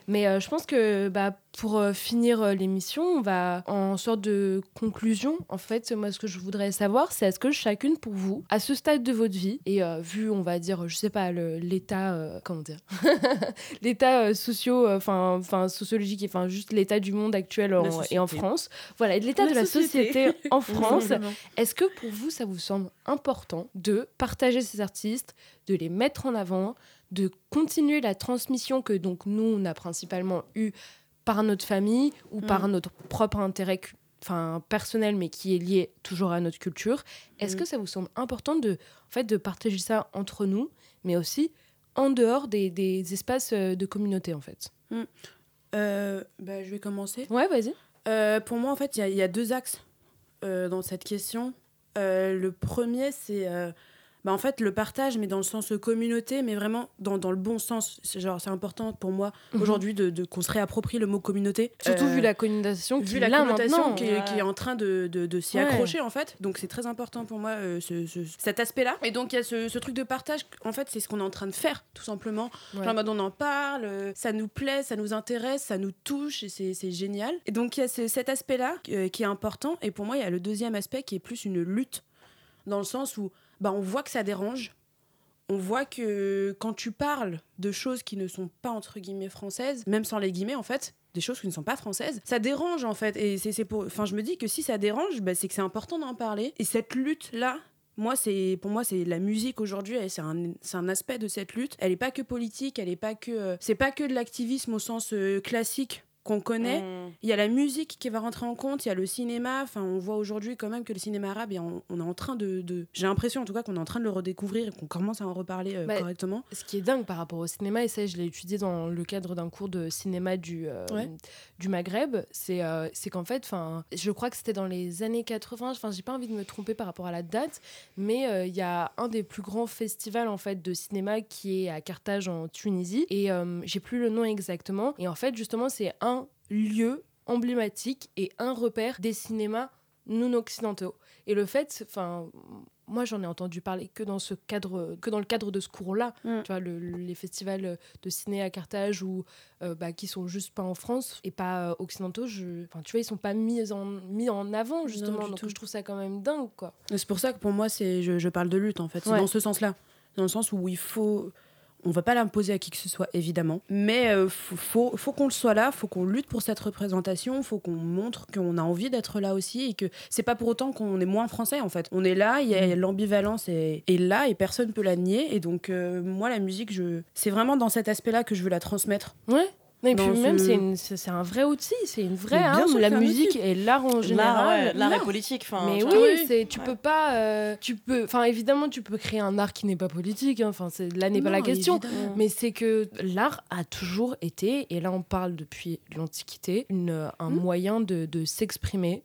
Mais euh, je pense que bah, pour euh, finir euh, l'émission, on va en sorte de conclusion. En fait, moi, ce que je voudrais savoir, c'est est-ce que chacune pour vous, à ce stade de votre vie, et vu, on va dire, je sais pas, l'état, comment dire, l'état socio, enfin, enfin sociologique, enfin juste l'état du monde actuel en- et en. France, voilà, l'état de la société. société en France. Est-ce que pour vous, ça vous semble important de partager ces artistes, de les mettre en avant, de continuer la transmission que donc nous, on a principalement eu par notre famille ou par notre propre intérêt enfin, personnel, mais qui est lié toujours à notre culture Est-ce Mm. que ça vous semble important de, en fait, de partager ça entre nous, mais aussi en dehors des, des espaces euh, de communauté, en fait? Euh, bah, je vais commencer. Ouais, vas-y. Euh, pour moi, en fait, il y a- il y, a deux axes euh, dans cette question. Le premier, c'est bah, en fait le partage, mais dans le sens communauté, mais vraiment dans, dans le bon sens. C'est genre c'est important pour moi Mhm. aujourd'hui de, de- qu'on se réapproprie le mot communauté. Surtout Euh, vu la connotation vu la connotation qui, est- qui est en train de, de- de s'y Ouais. accrocher en fait. Donc c'est très important pour moi euh, ce- ce- cet aspect-là. Et donc il y a ce, ce truc de partage. En fait, c'est ce qu'on est en train de faire tout simplement. Ouais. Genre on en parle, euh, ça nous plaît, ça nous intéresse, ça nous touche et c'est c'est génial. Et donc il y a ce- cet aspect-là euh, qui est important. Et pour moi, il y a le deuxième aspect qui est plus une lutte dans le sens où bah, on voit que ça dérange. On voit que quand tu parles de choses qui ne sont pas entre guillemets françaises, même sans les guillemets en fait, des choses qui ne sont pas françaises, ça dérange en fait. Et c'est pour, enfin je me dis que si ça dérange, bah, c'est que c'est important d'en parler. Et cette lutte là, moi c'est, pour moi c'est la musique aujourd'hui, c'est un, un aspect de cette lutte. Elle est pas que politique, elle est pas que, euh, c'est pas que de l'activisme au sens euh, classique qu'on connaît. Mmh. Il y a la musique qui va rentrer en compte, il y a le cinéma. Enfin, on voit aujourd'hui quand même que le cinéma arabe, et on, on est en train de. de- J'ai l'impression en tout cas qu'on est en train de le redécouvrir et qu'on commence à en reparler euh, Bah, correctement. Ce qui est dingue par rapport au cinéma, et ça je l'ai étudié dans le cadre d'un cours de cinéma du, euh, Ouais. du Maghreb, c'est euh, qu'en fait, je crois que c'était dans les années 80, enfin j'ai pas envie de me tromper par rapport à la date, mais euh, il y a un des plus grands festivals en fait de cinéma qui est à Carthage en Tunisie, et j'ai plus le nom exactement, et en fait justement c'est un lieu emblématique et un repère des cinémas non occidentaux. Et le fait, enfin, moi j'en ai entendu parler que dans ce cadre, que dans le cadre de ce cours-là. Mm. Tu vois, le- les festivals de ciné à Carthage ou euh, bah, qui sont juste pas en France et pas euh, occidentaux, je, enfin, tu vois, ils sont pas mis en mis en avant justement. Donc tout. je trouve ça quand même dingue, quoi. C'est pour ça que pour moi, c'est je, je parle de lutte en fait. C'est Ouais. dans ce sens-là. Dans le sens où il faut. On va pas l'imposer à qui que ce soit, évidemment. Mais euh, faut, faut, faut qu'on le soit là, faut qu'on lutte pour cette représentation, faut qu'on montre qu'on a envie d'être là aussi et que c'est pas pour autant qu'on est moins français en fait. On est là, il y a l'ambivalence est, est là et personne peut la nier. Et donc, euh, moi, la musique, je... c'est vraiment dans cet aspect-là que je veux la transmettre. Ouais. Non, et Dans puis même, ce- c'est une- c'est c'est un vrai outil, c'est une vraie arme. sûr La musique et l'art en L'art, général. ouais, l'art est politique. Mais oui, c'est tu peux pas, euh, tu peux, enfin évidemment tu peux créer un art qui n'est pas politique. hein, Enfin c'est là n'est pas la question. évidemment. Mais c'est que l'art a toujours été, et là on parle depuis l'Antiquité, un Mm. moyen de, de s'exprimer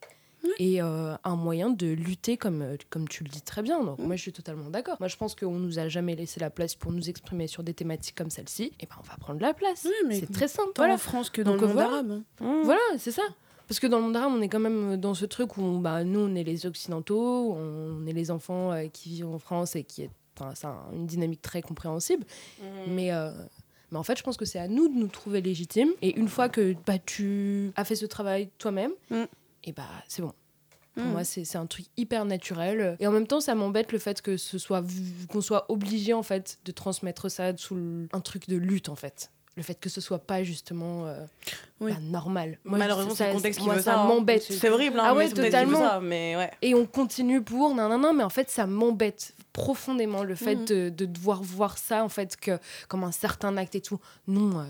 et euh, un moyen de lutter, comme, euh, comme tu le dis très bien. Donc moi je suis totalement d'accord. Moi je pense qu'on nous a jamais laissé la place pour nous exprimer sur des thématiques comme celle-ci. Et ben on va prendre la place. Oui, mais c'est très simple. Tant Voilà. en France que dans Donc, le monde voilà. arabe. hein. Mmh. Voilà, c'est ça. Parce que dans le monde arabe, on est quand même dans ce truc où bah, nous, on est les occidentaux, on est les enfants euh, qui vivent en France et qui est. Un- une dynamique très compréhensible. Mmh. Mais, euh, mais en fait, je pense que c'est à nous de nous trouver légitimes. Et une fois que bah, tu as fait ce travail toi-même, Mm. Et bah c'est bon. Pour Mm. moi, c'est un truc hyper naturel. Et en même temps, ça m'embête le fait que ce soit qu'on soit obligé en fait de transmettre ça sous le- un truc de lutte en fait. Le fait que ce soit pas justement euh, Oui. bah, normal. Malheureusement, c'est le contexte qui moi, veut ça ça. hein. m'embête. C'est horrible, hein, Ah ouais, totalement. ça, Mais ouais. Et on continue pour non non non, mais en fait ça m'embête profondément le fait de, de devoir voir ça en fait que comme un certain acte et tout. Non, euh,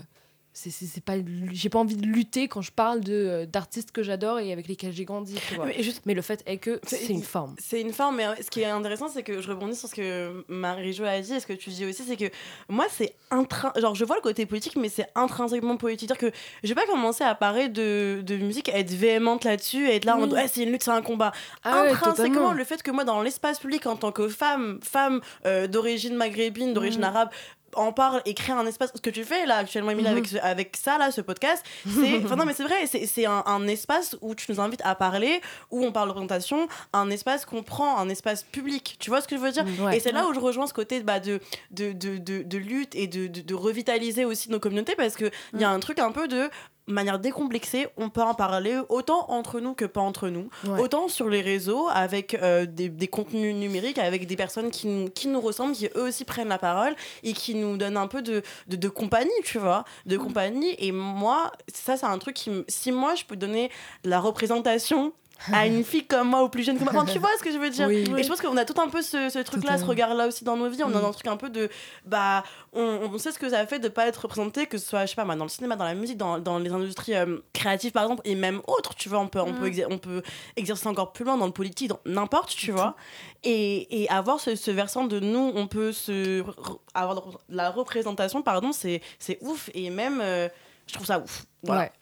c'est pas j'ai pas envie de lutter quand je parle de euh, d'artistes que j'adore et avec lesquels j'ai grandi tu vois. Mais juste- mais le fait est que C'est- une forme C'est une forme, mais euh, ce qui est intéressant, c'est que je rebondis sur ce que Marie-Jo a dit et ce que tu dis aussi, c'est que moi, c'est intrin... genre je vois le côté politique, mais c'est intrinsèquement politique. C'est-à-dire que je vais pas commencer à parler de, de musique, à être véhémente là-dessus, à être là en ouais, c'est une lutte, c'est un combat. Ah Intrinsèquement, le fait que moi, dans l'espace public, en tant que femme, femme euh, d'origine maghrébine, d'origine Mhm. arabe, en parle et crée un espace. Ce que tu fais là actuellement, Emilie, Mhm. avec, ce- avec ça, là, ce podcast, c'est. Enfin, non, mais c'est vrai, c'est c'est un, un espace où tu nous invites à parler, où on parle de représentation, un espace qu'on prend, un espace public. Tu vois ce que je veux dire? Ouais. Et c'est là où je rejoins ce côté bah, de, de, de, de, de lutte et de, de, de revitaliser aussi nos communautés parce qu'il il y a un truc un peu de manière décomplexée, on peut en parler autant entre nous que pas entre nous, Ouais. autant sur les réseaux avec euh, des, des contenus numériques, avec des personnes qui nous, qui nous ressemblent, qui eux aussi prennent la parole et qui nous donnent un peu de, de, de compagnie, tu vois, de Mm. compagnie. Et moi, ça, c'est un truc qui, si moi, je peux donner la représentation à une fille comme moi ou plus jeune que moi, Enfin, tu vois ce que je veux dire Oui. Et je pense qu'on a tout un peu ce, ce truc-là, ce regard-là aussi dans nos vies. On a Mm. un truc un peu de, bah, on, on sait ce que ça fait de pas être représenté, que ce soit, je sais pas, dans le cinéma, dans la musique, dans, dans les industries euh, créatives, par exemple, et même autres, tu vois, on peut, on, peut on peut exercer encore plus loin dans le politique, dans n'importe, tu vois. Et, et avoir ce, ce versant de nous, on peut se, avoir de- la représentation, pardon, c'est c'est ouf. Et même, euh, je trouve ça ouf. Voilà. Ouais.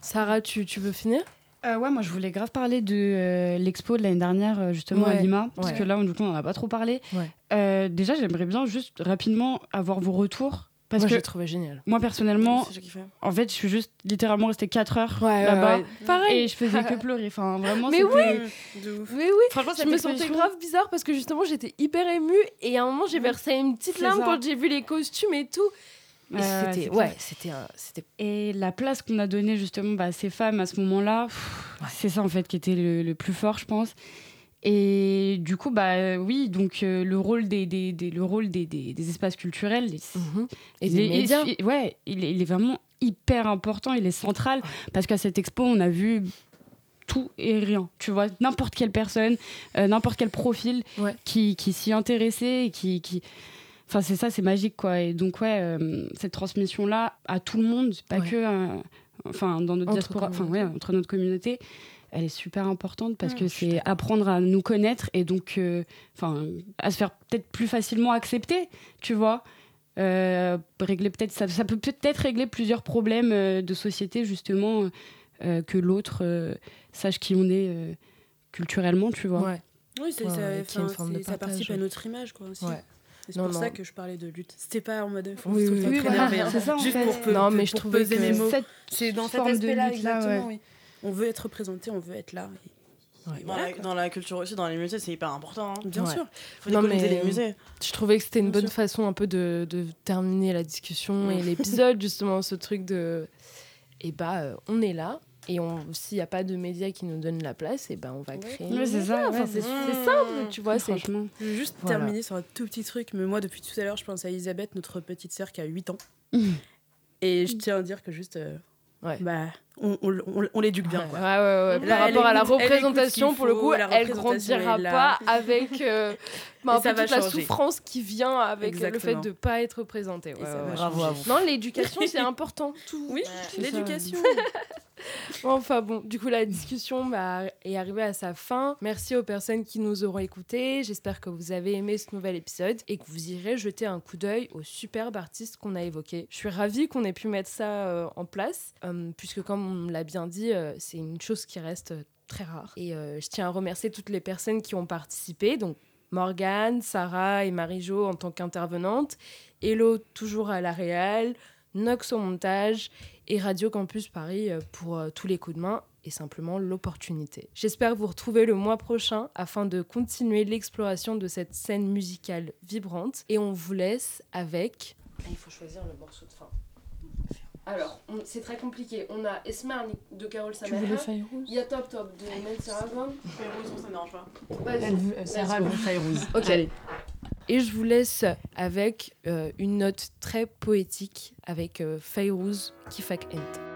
Sarah tu, tu veux finir? Euh, ouais, moi je voulais grave parler de euh, l'expo de l'année dernière, euh, justement à Lima, parce ouais. que là, du coup, on n'en a pas trop parlé. Ouais. Euh, déjà, j'aimerais bien juste rapidement avoir vos retours. Parce moi que j'ai trouvé génial moi, personnellement, en fait, je suis juste littéralement restée 4 heures là-bas. pareil Et je faisais que pleurer. Enfin, vraiment, Mais oui De ouf. oui oui Franchement, je me sentais grave bizarre parce que justement j'étais hyper émue et à un moment j'ai versé une petite larme ça. quand j'ai vu les costumes et tout et c'était ouais c'était Et la place qu'on a donnée justement bah, à ces femmes à ce moment-là, c'est ça en fait qui était le, le plus fort, je pense. Et du coup, bah oui, donc euh, le rôle des, des, des- le rôle des, des, des espaces culturels, et des est- médias il- ouais, il est, il est vraiment hyper important, il est central parce qu'à cette expo, on a vu tout et rien. Tu vois, n'importe quelle personne, euh, n'importe quel profil qui, qui s'y intéressait et qui. qui... Enfin, c'est ça, c'est magique, quoi. Et donc, ouais, euh, cette transmission-là à tout le monde, pas Ouais. que. euh, enfin, dans notre Entre diaspora, enfin, communautés. ouais, entre notre communauté, elle est super importante parce Ouais, que c'est apprendre à nous connaître et donc, euh, enfin, à se faire peut-être plus facilement accepter, tu vois. Euh, régler peut-être ça, ça peut peut-être régler plusieurs problèmes euh, de société justement euh, que l'autre euh, sache qui on est euh, culturellement tu vois ouais Oui, c'est Ouais, ça, ça participe à notre image, quoi, aussi. C'est pour non. ça que je parlais de lutte. C'était pas en mode. faut Oui, oui, oui, voilà, ça, en Juste fait. pour, pe- Non, mais pour je trouvais peser que mes mots. Cette C'est dans cet forme de aspect-là, lutte, là, exactement, ouais. oui. On veut être représenté, on veut être là. et- Ouais. et Dans, voilà, la, quoi. dans la culture aussi, dans les musées, c'est hyper important. hein. Bien Ouais. sûr. Faut Non, mais- les musées. Je trouvais que c'était une Bien bonne sûr. façon un peu de, de terminer la discussion et l'épisode, justement, ce truc de. Et bah, euh, on est là. Et on- s'il n'y a pas de médias qui nous donnent la place, et ben on va créer. Ouais, c'est ça, Enfin, c'est c'est simple, tu vois. c'est franchement Je vais juste Voilà. terminer sur un tout petit truc, mais moi, depuis tout à l'heure, je pense à Elisabeth, notre petite sœur qui a 8 ans. Et je tiens à dire que juste. euh, Ouais. Bah, on, on, on- on l'éduque bien, quoi. ouais, ouais, ouais. Là, Par elle rapport à la écoute- représentation, pour le coup, elle grandira pas avec euh, bah, ça va toute la souffrance qui vient avec le fait de pas être représenté. Ouais, Et ça ouais, va ouais. Bravo à vous. Non, l'éducation, c'est important. Tout. Oui, l'éducation. Enfin bon, du coup la discussion bah, est arrivée à sa fin. Merci aux personnes qui nous auront écoutés. J'espère que vous avez aimé ce nouvel épisode et que vous irez jeter un coup d'œil aux superbes artistes qu'on a évoqués. Je suis ravie qu'on ait pu mettre ça euh, en place, euh, puisque comme on l'a bien dit, euh, c'est une chose qui reste euh, très rare. Et euh, je tiens à remercier toutes les personnes qui ont participé, donc Morgane, Sarah et Marie-Jo en tant qu'intervenantes, Hello toujours à la réal, Nox au montage et Radio Campus Paris pour tous les coups de main et simplement l'opportunité. J'espère vous retrouver le mois prochain afin de continuer l'exploration de cette scène musicale vibrante et on vous laisse avec... Ah, il faut choisir le morceau de fin. Alors, on- c'est très compliqué. On a Esmerni de Carole. Fayrouz Il y a Top Top de Nancy Aragon. ça me dérange pas. Vas-y. Sarah Ok. Et je vous laisse avec euh, une note très poétique avec euh, Fayrouz Kifak Ent.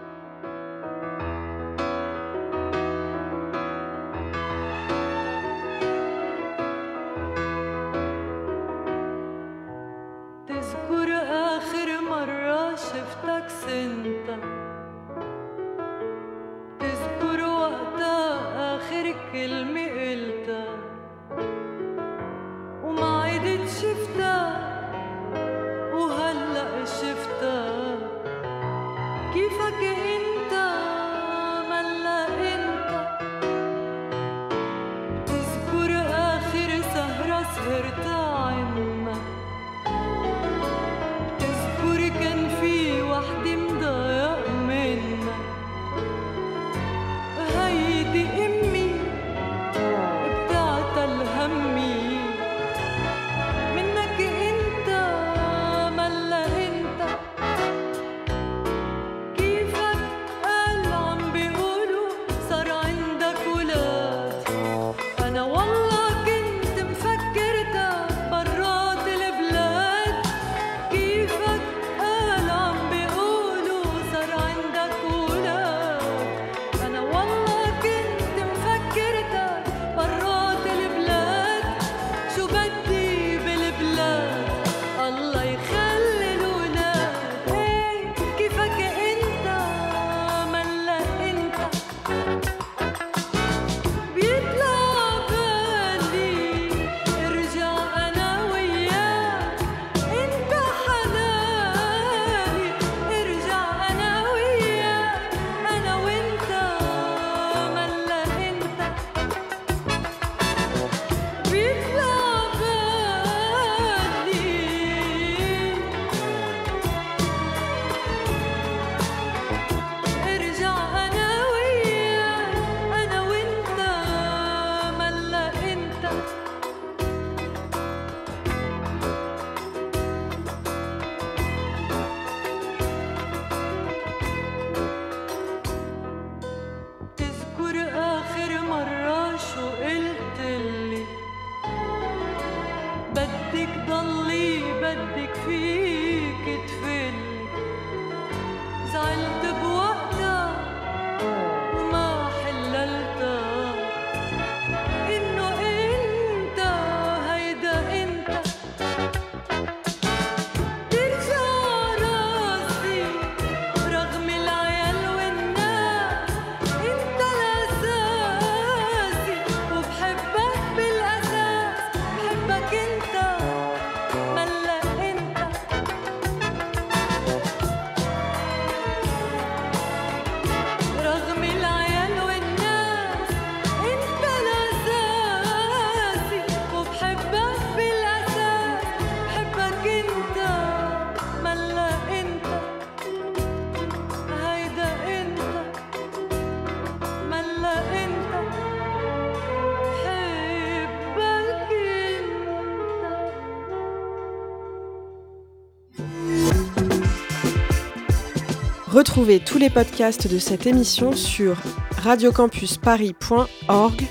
Retrouvez tous les podcasts de cette émission sur radiocampusparis.org.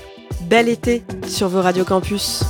Bel été sur vos radiocampus!